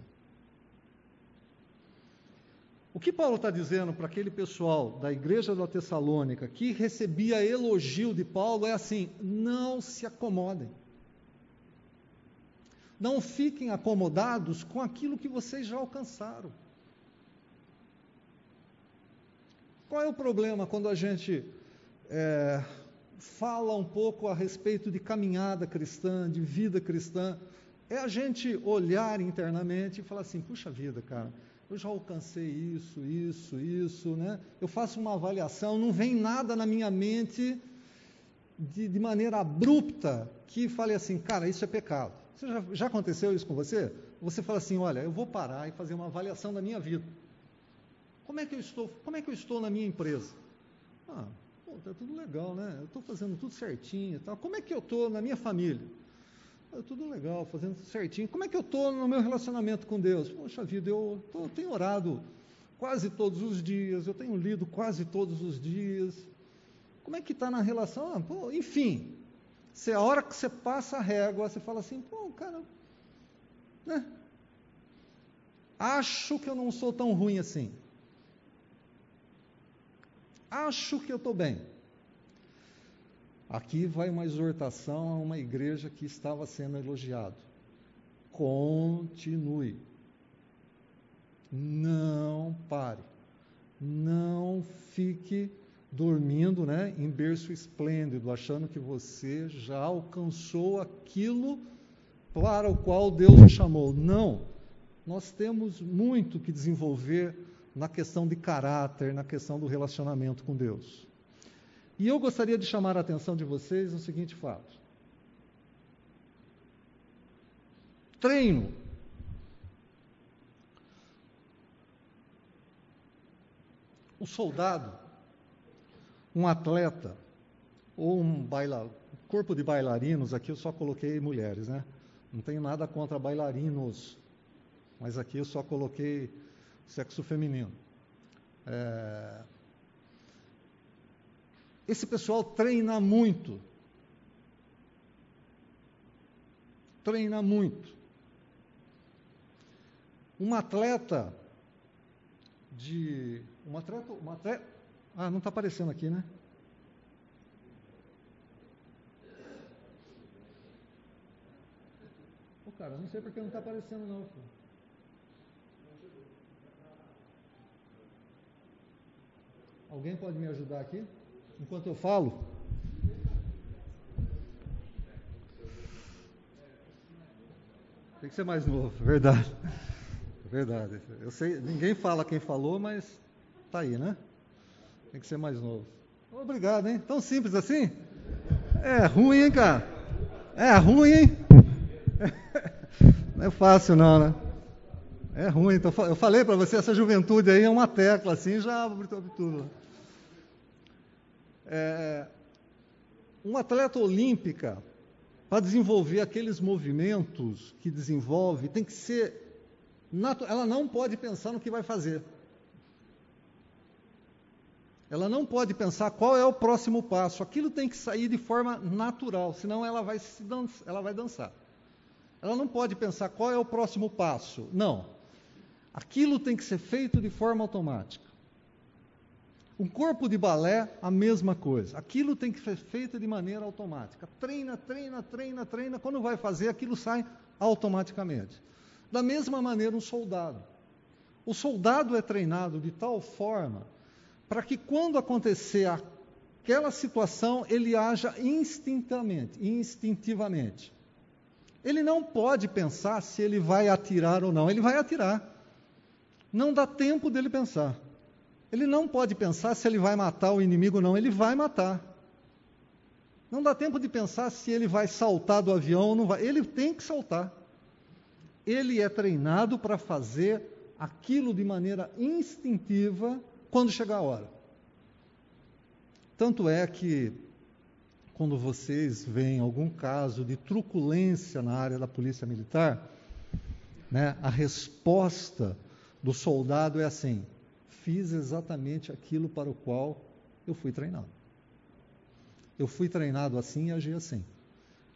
O que Paulo está dizendo para aquele pessoal da igreja da Tessalônica que recebia elogio de Paulo é assim: não se acomodem. Não fiquem acomodados com aquilo que vocês já alcançaram. Qual é o problema quando a gente é, fala um pouco a respeito de caminhada cristã, de vida cristã? é a gente olhar internamente e falar assim: puxa vida, cara, eu já alcancei isso, isso, isso, né? Eu faço uma avaliação, não vem nada na minha mente de, de maneira abrupta que fale assim, cara, isso é pecado. Você já, já aconteceu isso com você? Você fala assim, olha, eu vou parar e fazer uma avaliação da minha vida. Como é que eu estou? Como é que eu estou na minha empresa? Ah, pô, tá tudo legal, né? Eu estou fazendo tudo certinho, tal. Como é que eu estou na minha família? É tudo legal, fazendo certinho. Como é que eu estou no meu relacionamento com Deus? Poxa vida, eu, tô, eu tenho orado quase todos os dias, eu tenho lido quase todos os dias. Como é que está na relação? Ah, pô, enfim, se a hora que você passa a régua, você fala assim, pô, cara, né? Acho que eu não sou tão ruim assim. Acho que eu estou bem. Aqui vai uma exortação a uma igreja que estava sendo elogiado. Continue. Não pare. Não fique dormindo, né, em berço esplêndido, achando que você já alcançou aquilo para o qual Deus o chamou. Não. Nós temos muito que desenvolver na questão de caráter, na questão do relacionamento com Deus. E eu gostaria de chamar a atenção de vocês no seguinte fato: treino. O soldado, um atleta, ou um bailar, corpo de bailarinos, aqui eu só coloquei mulheres, né? Não tenho nada contra bailarinos, mas aqui eu só coloquei sexo feminino. É, esse pessoal treina muito. Treina muito. Um atleta de. Um atleta. Um atleta ah, não está aparecendo aqui, né? Pô, cara, não sei porque não está aparecendo, não. Filho. Alguém pode me ajudar aqui? enquanto eu falo? Tem que ser mais novo, verdade. Verdade. Eu sei, ninguém fala quem falou, mas tá aí, né? Tem que ser mais novo. Obrigado, hein? Tão simples assim? É ruim, hein, cara? É ruim, hein? Não é fácil não, né? É ruim. Então, eu falei para você, essa juventude aí é uma tecla, assim já abre tudo. É, um atleta olímpica, para desenvolver aqueles movimentos que desenvolve, tem que ser. Ela não pode pensar no que vai fazer. Ela não pode pensar qual é o próximo passo. Aquilo tem que sair de forma natural, senão ela vai, se dança, ela vai dançar. Ela não pode pensar qual é o próximo passo. Não. Aquilo tem que ser feito de forma automática. Um corpo de balé, a mesma coisa. Aquilo tem que ser feito de maneira automática. Treina, treina, treina, treina. Quando vai fazer, aquilo sai automaticamente. Da mesma maneira, um soldado. O soldado é treinado de tal forma para que quando acontecer aquela situação, ele haja instintivamente, instintivamente. Ele não pode pensar se ele vai atirar ou não, ele vai atirar. Não dá tempo dele pensar. Ele não pode pensar se ele vai matar o inimigo ou não, ele vai matar. Não dá tempo de pensar se ele vai saltar do avião ou não vai. Ele tem que saltar. Ele é treinado para fazer aquilo de maneira instintiva quando chegar a hora. Tanto é que, quando vocês veem algum caso de truculência na área da polícia militar, né, a resposta do soldado é assim: fiz exatamente aquilo para o qual eu fui treinado. Eu fui treinado assim e agi assim.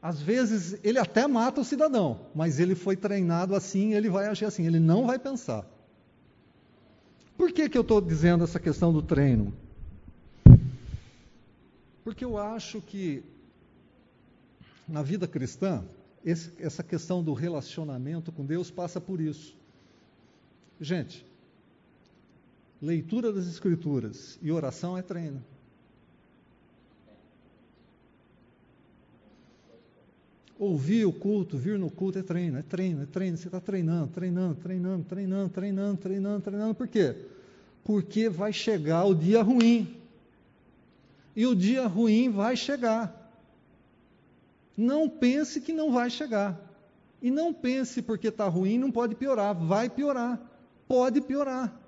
Às vezes ele até mata o cidadão, mas ele foi treinado assim, ele vai agir assim, ele não vai pensar. Por que, que eu estou dizendo essa questão do treino? Porque eu acho que na vida cristã, esse, essa questão do relacionamento com Deus passa por isso. Gente, leitura das Escrituras e oração é treino. Ouvir o culto, vir no culto é treino, é treino, é treino. Você está treinando, treinando, treinando, treinando, treinando, treinando, treinando. Por quê? Porque vai chegar o dia ruim. E o dia ruim vai chegar. Não pense que não vai chegar. E não pense porque está ruim, não pode piorar. Vai piorar. Pode piorar.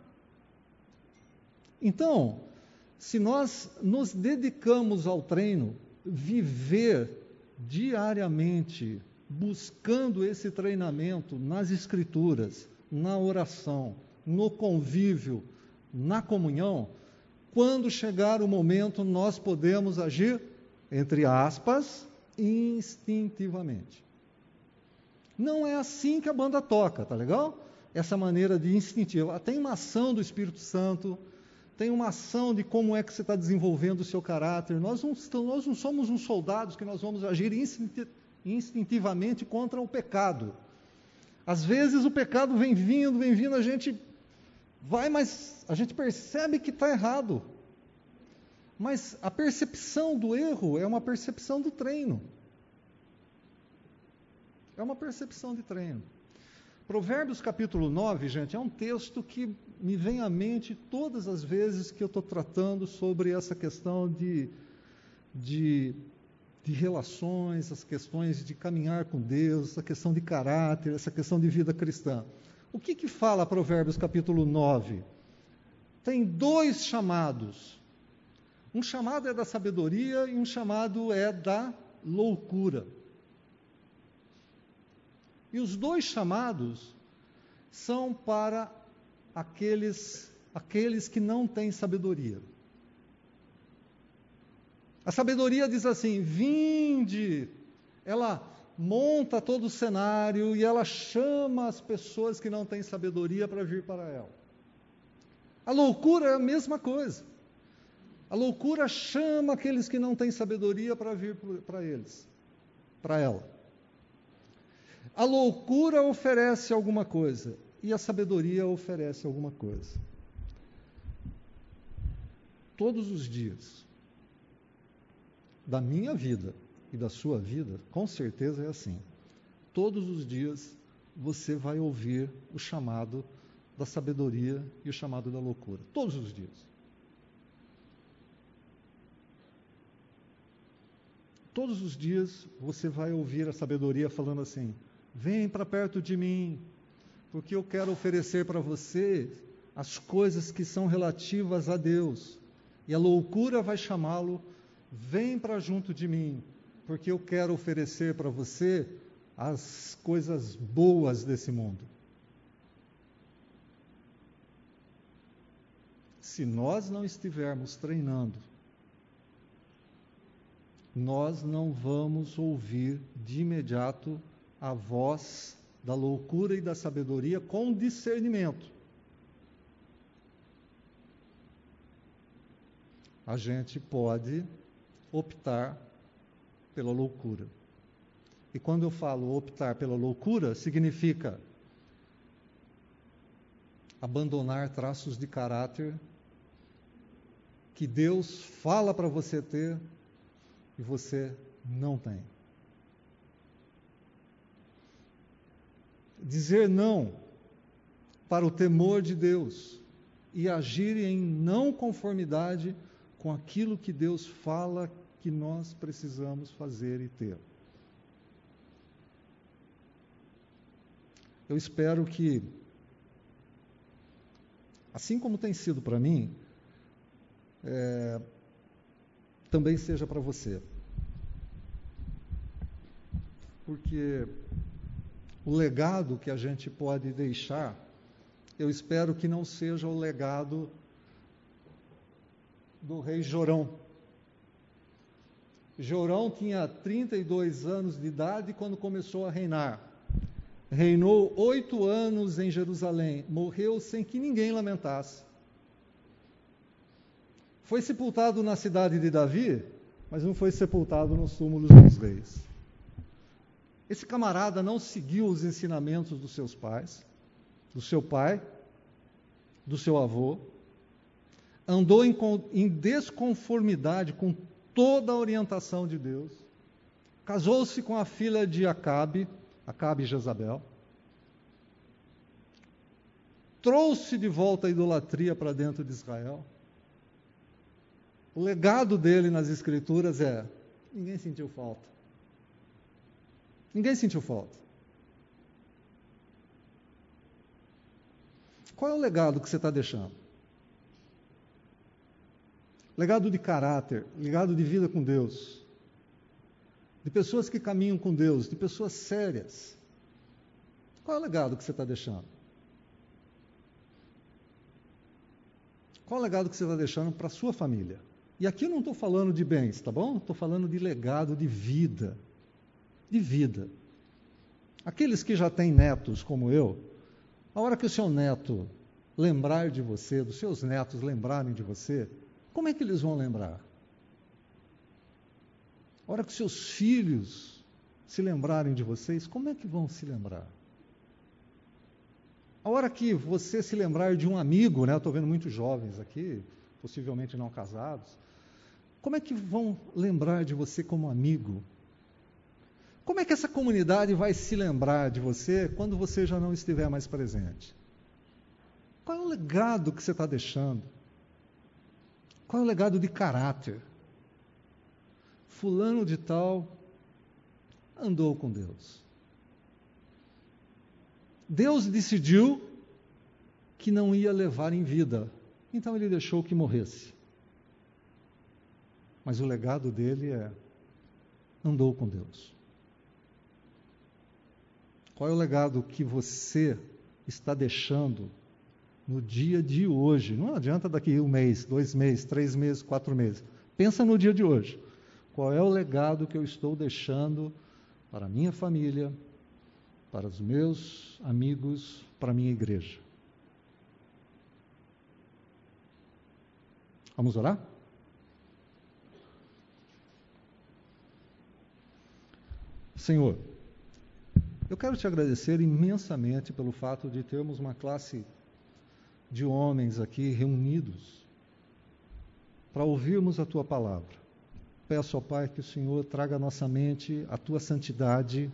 Então, se nós nos dedicamos ao treino, viver diariamente buscando esse treinamento nas Escrituras, na oração, no convívio, na comunhão, quando chegar o momento, nós podemos agir, entre aspas, instintivamente. Não é assim que a banda toca, tá legal? Essa maneira de instintiva. Tem uma ação do Espírito Santo, tem uma ação de como é que você está desenvolvendo o seu caráter. Nós não, nós não somos uns soldados que nós vamos agir instintivamente contra o pecado. Às vezes o pecado vem vindo, vem vindo, a gente vai, mas a gente percebe que está errado. Mas a percepção do erro é uma percepção do treino. É uma percepção de treino. Provérbios capítulo 9, gente, é um texto que me vem à mente todas as vezes que eu estou tratando sobre essa questão de, de, de relações, as questões de caminhar com Deus, essa questão de caráter, essa questão de vida cristã. O que, que fala Provérbios capítulo 9? Tem dois chamados. Um chamado é da sabedoria e um chamado é da loucura. E os dois chamados são para aqueles, aqueles que não têm sabedoria. A sabedoria diz assim: vinde, ela monta todo o cenário e ela chama as pessoas que não têm sabedoria para vir para ela. A loucura é a mesma coisa. A loucura chama aqueles que não têm sabedoria para vir para eles, para ela. A loucura oferece alguma coisa e a sabedoria oferece alguma coisa. Todos os dias da minha vida e da sua vida, com certeza é assim. Todos os dias você vai ouvir o chamado da sabedoria e o chamado da loucura. Todos os dias. Todos os dias você vai ouvir a sabedoria falando assim: vem para perto de mim, porque eu quero oferecer para você as coisas que são relativas a Deus. E a loucura vai chamá-lo, vem para junto de mim, porque eu quero oferecer para você as coisas boas desse mundo. Se nós não estivermos treinando, nós não vamos ouvir de imediato a voz da loucura e da sabedoria com discernimento. A gente pode optar pela loucura. E quando eu falo optar pela loucura, significa abandonar traços de caráter que Deus fala para você ter e você não tem. Dizer não para o temor de Deus e agir em não conformidade com aquilo que Deus fala que nós precisamos fazer e ter. Eu espero que, assim como tem sido para mim, é, também seja para você. Porque o legado que a gente pode deixar, eu espero que não seja o legado do rei Jorão. Jorão tinha 32 anos de idade quando começou a reinar reinou oito anos em Jerusalém, morreu sem que ninguém lamentasse. Foi sepultado na cidade de Davi, mas não foi sepultado nos túmulos dos reis. Esse camarada não seguiu os ensinamentos dos seus pais, do seu pai, do seu avô, andou em, desconformidade com toda a orientação de Deus, casou-se com a filha de Acabe, Acabe e Jezabel. Trouxe de volta a idolatria para dentro de Israel. O legado dele nas Escrituras é: ninguém sentiu falta. Ninguém sentiu falta. Qual é o legado que você está deixando? Legado de caráter, legado de vida com Deus de pessoas que caminham com Deus, de pessoas sérias. Qual é o legado que você está deixando? Qual é o legado que você está deixando para a sua família? E aqui eu não estou falando de bens, tá bom? Estou falando de legado de vida. De vida. Aqueles que já têm netos como eu, a hora que o seu neto lembrar de você, dos seus netos lembrarem de você, como é que eles vão lembrar? A hora que seus filhos se lembrarem de vocês, como é que vão se lembrar? A hora que você se lembrar de um amigo, né? Eu estou vendo muitos jovens aqui, possivelmente não casados. Como é que vão lembrar de você como amigo? Como é que essa comunidade vai se lembrar de você quando você já não estiver mais presente? Qual é o legado que você está deixando? Qual é o legado de caráter? fulano de tal andou com Deus. Deus decidiu que não ia levar em vida, então ele deixou que morresse. Mas o legado dele é andou com Deus. Qual é o legado que você está deixando no dia de hoje? Não adianta daqui um mês, dois meses, três meses, quatro meses. Pensa no dia de hoje. Qual é o legado que eu estou deixando para a minha família, para os meus amigos, para a minha igreja? Vamos orar? Senhor, eu quero te agradecer imensamente pelo fato de termos uma classe de homens aqui reunidos para ouvirmos a tua palavra peço ao Pai que o Senhor traga à nossa mente a tua santidade,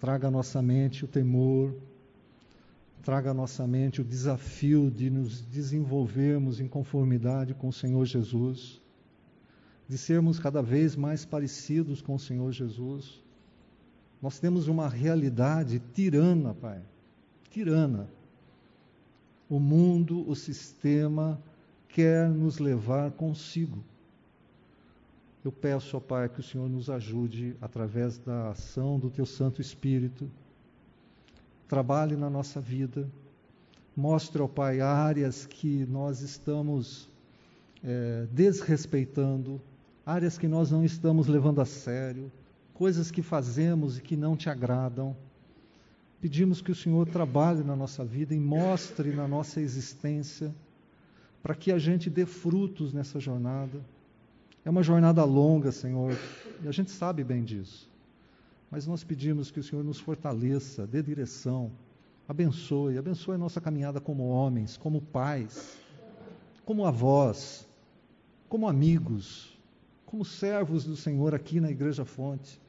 traga à nossa mente o temor, traga à nossa mente o desafio de nos desenvolvermos em conformidade com o Senhor Jesus, de sermos cada vez mais parecidos com o Senhor Jesus. Nós temos uma realidade tirana, Pai, tirana. O mundo, o sistema quer nos levar consigo. Eu peço, ó Pai, que o Senhor nos ajude através da ação do Teu Santo Espírito. Trabalhe na nossa vida. Mostre, ó Pai, áreas que nós estamos é, desrespeitando, áreas que nós não estamos levando a sério, coisas que fazemos e que não te agradam. Pedimos que o Senhor trabalhe na nossa vida e mostre na nossa existência, para que a gente dê frutos nessa jornada. É uma jornada longa, Senhor, e a gente sabe bem disso. Mas nós pedimos que o Senhor nos fortaleça, dê direção, abençoe, abençoe a nossa caminhada como homens, como pais, como avós, como amigos, como servos do Senhor aqui na Igreja Fonte.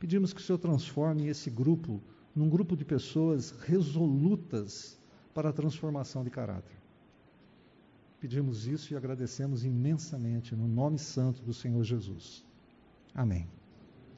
Pedimos que o Senhor transforme esse grupo num grupo de pessoas resolutas para a transformação de caráter. Pedimos isso e agradecemos imensamente no nome santo do Senhor Jesus. Amém.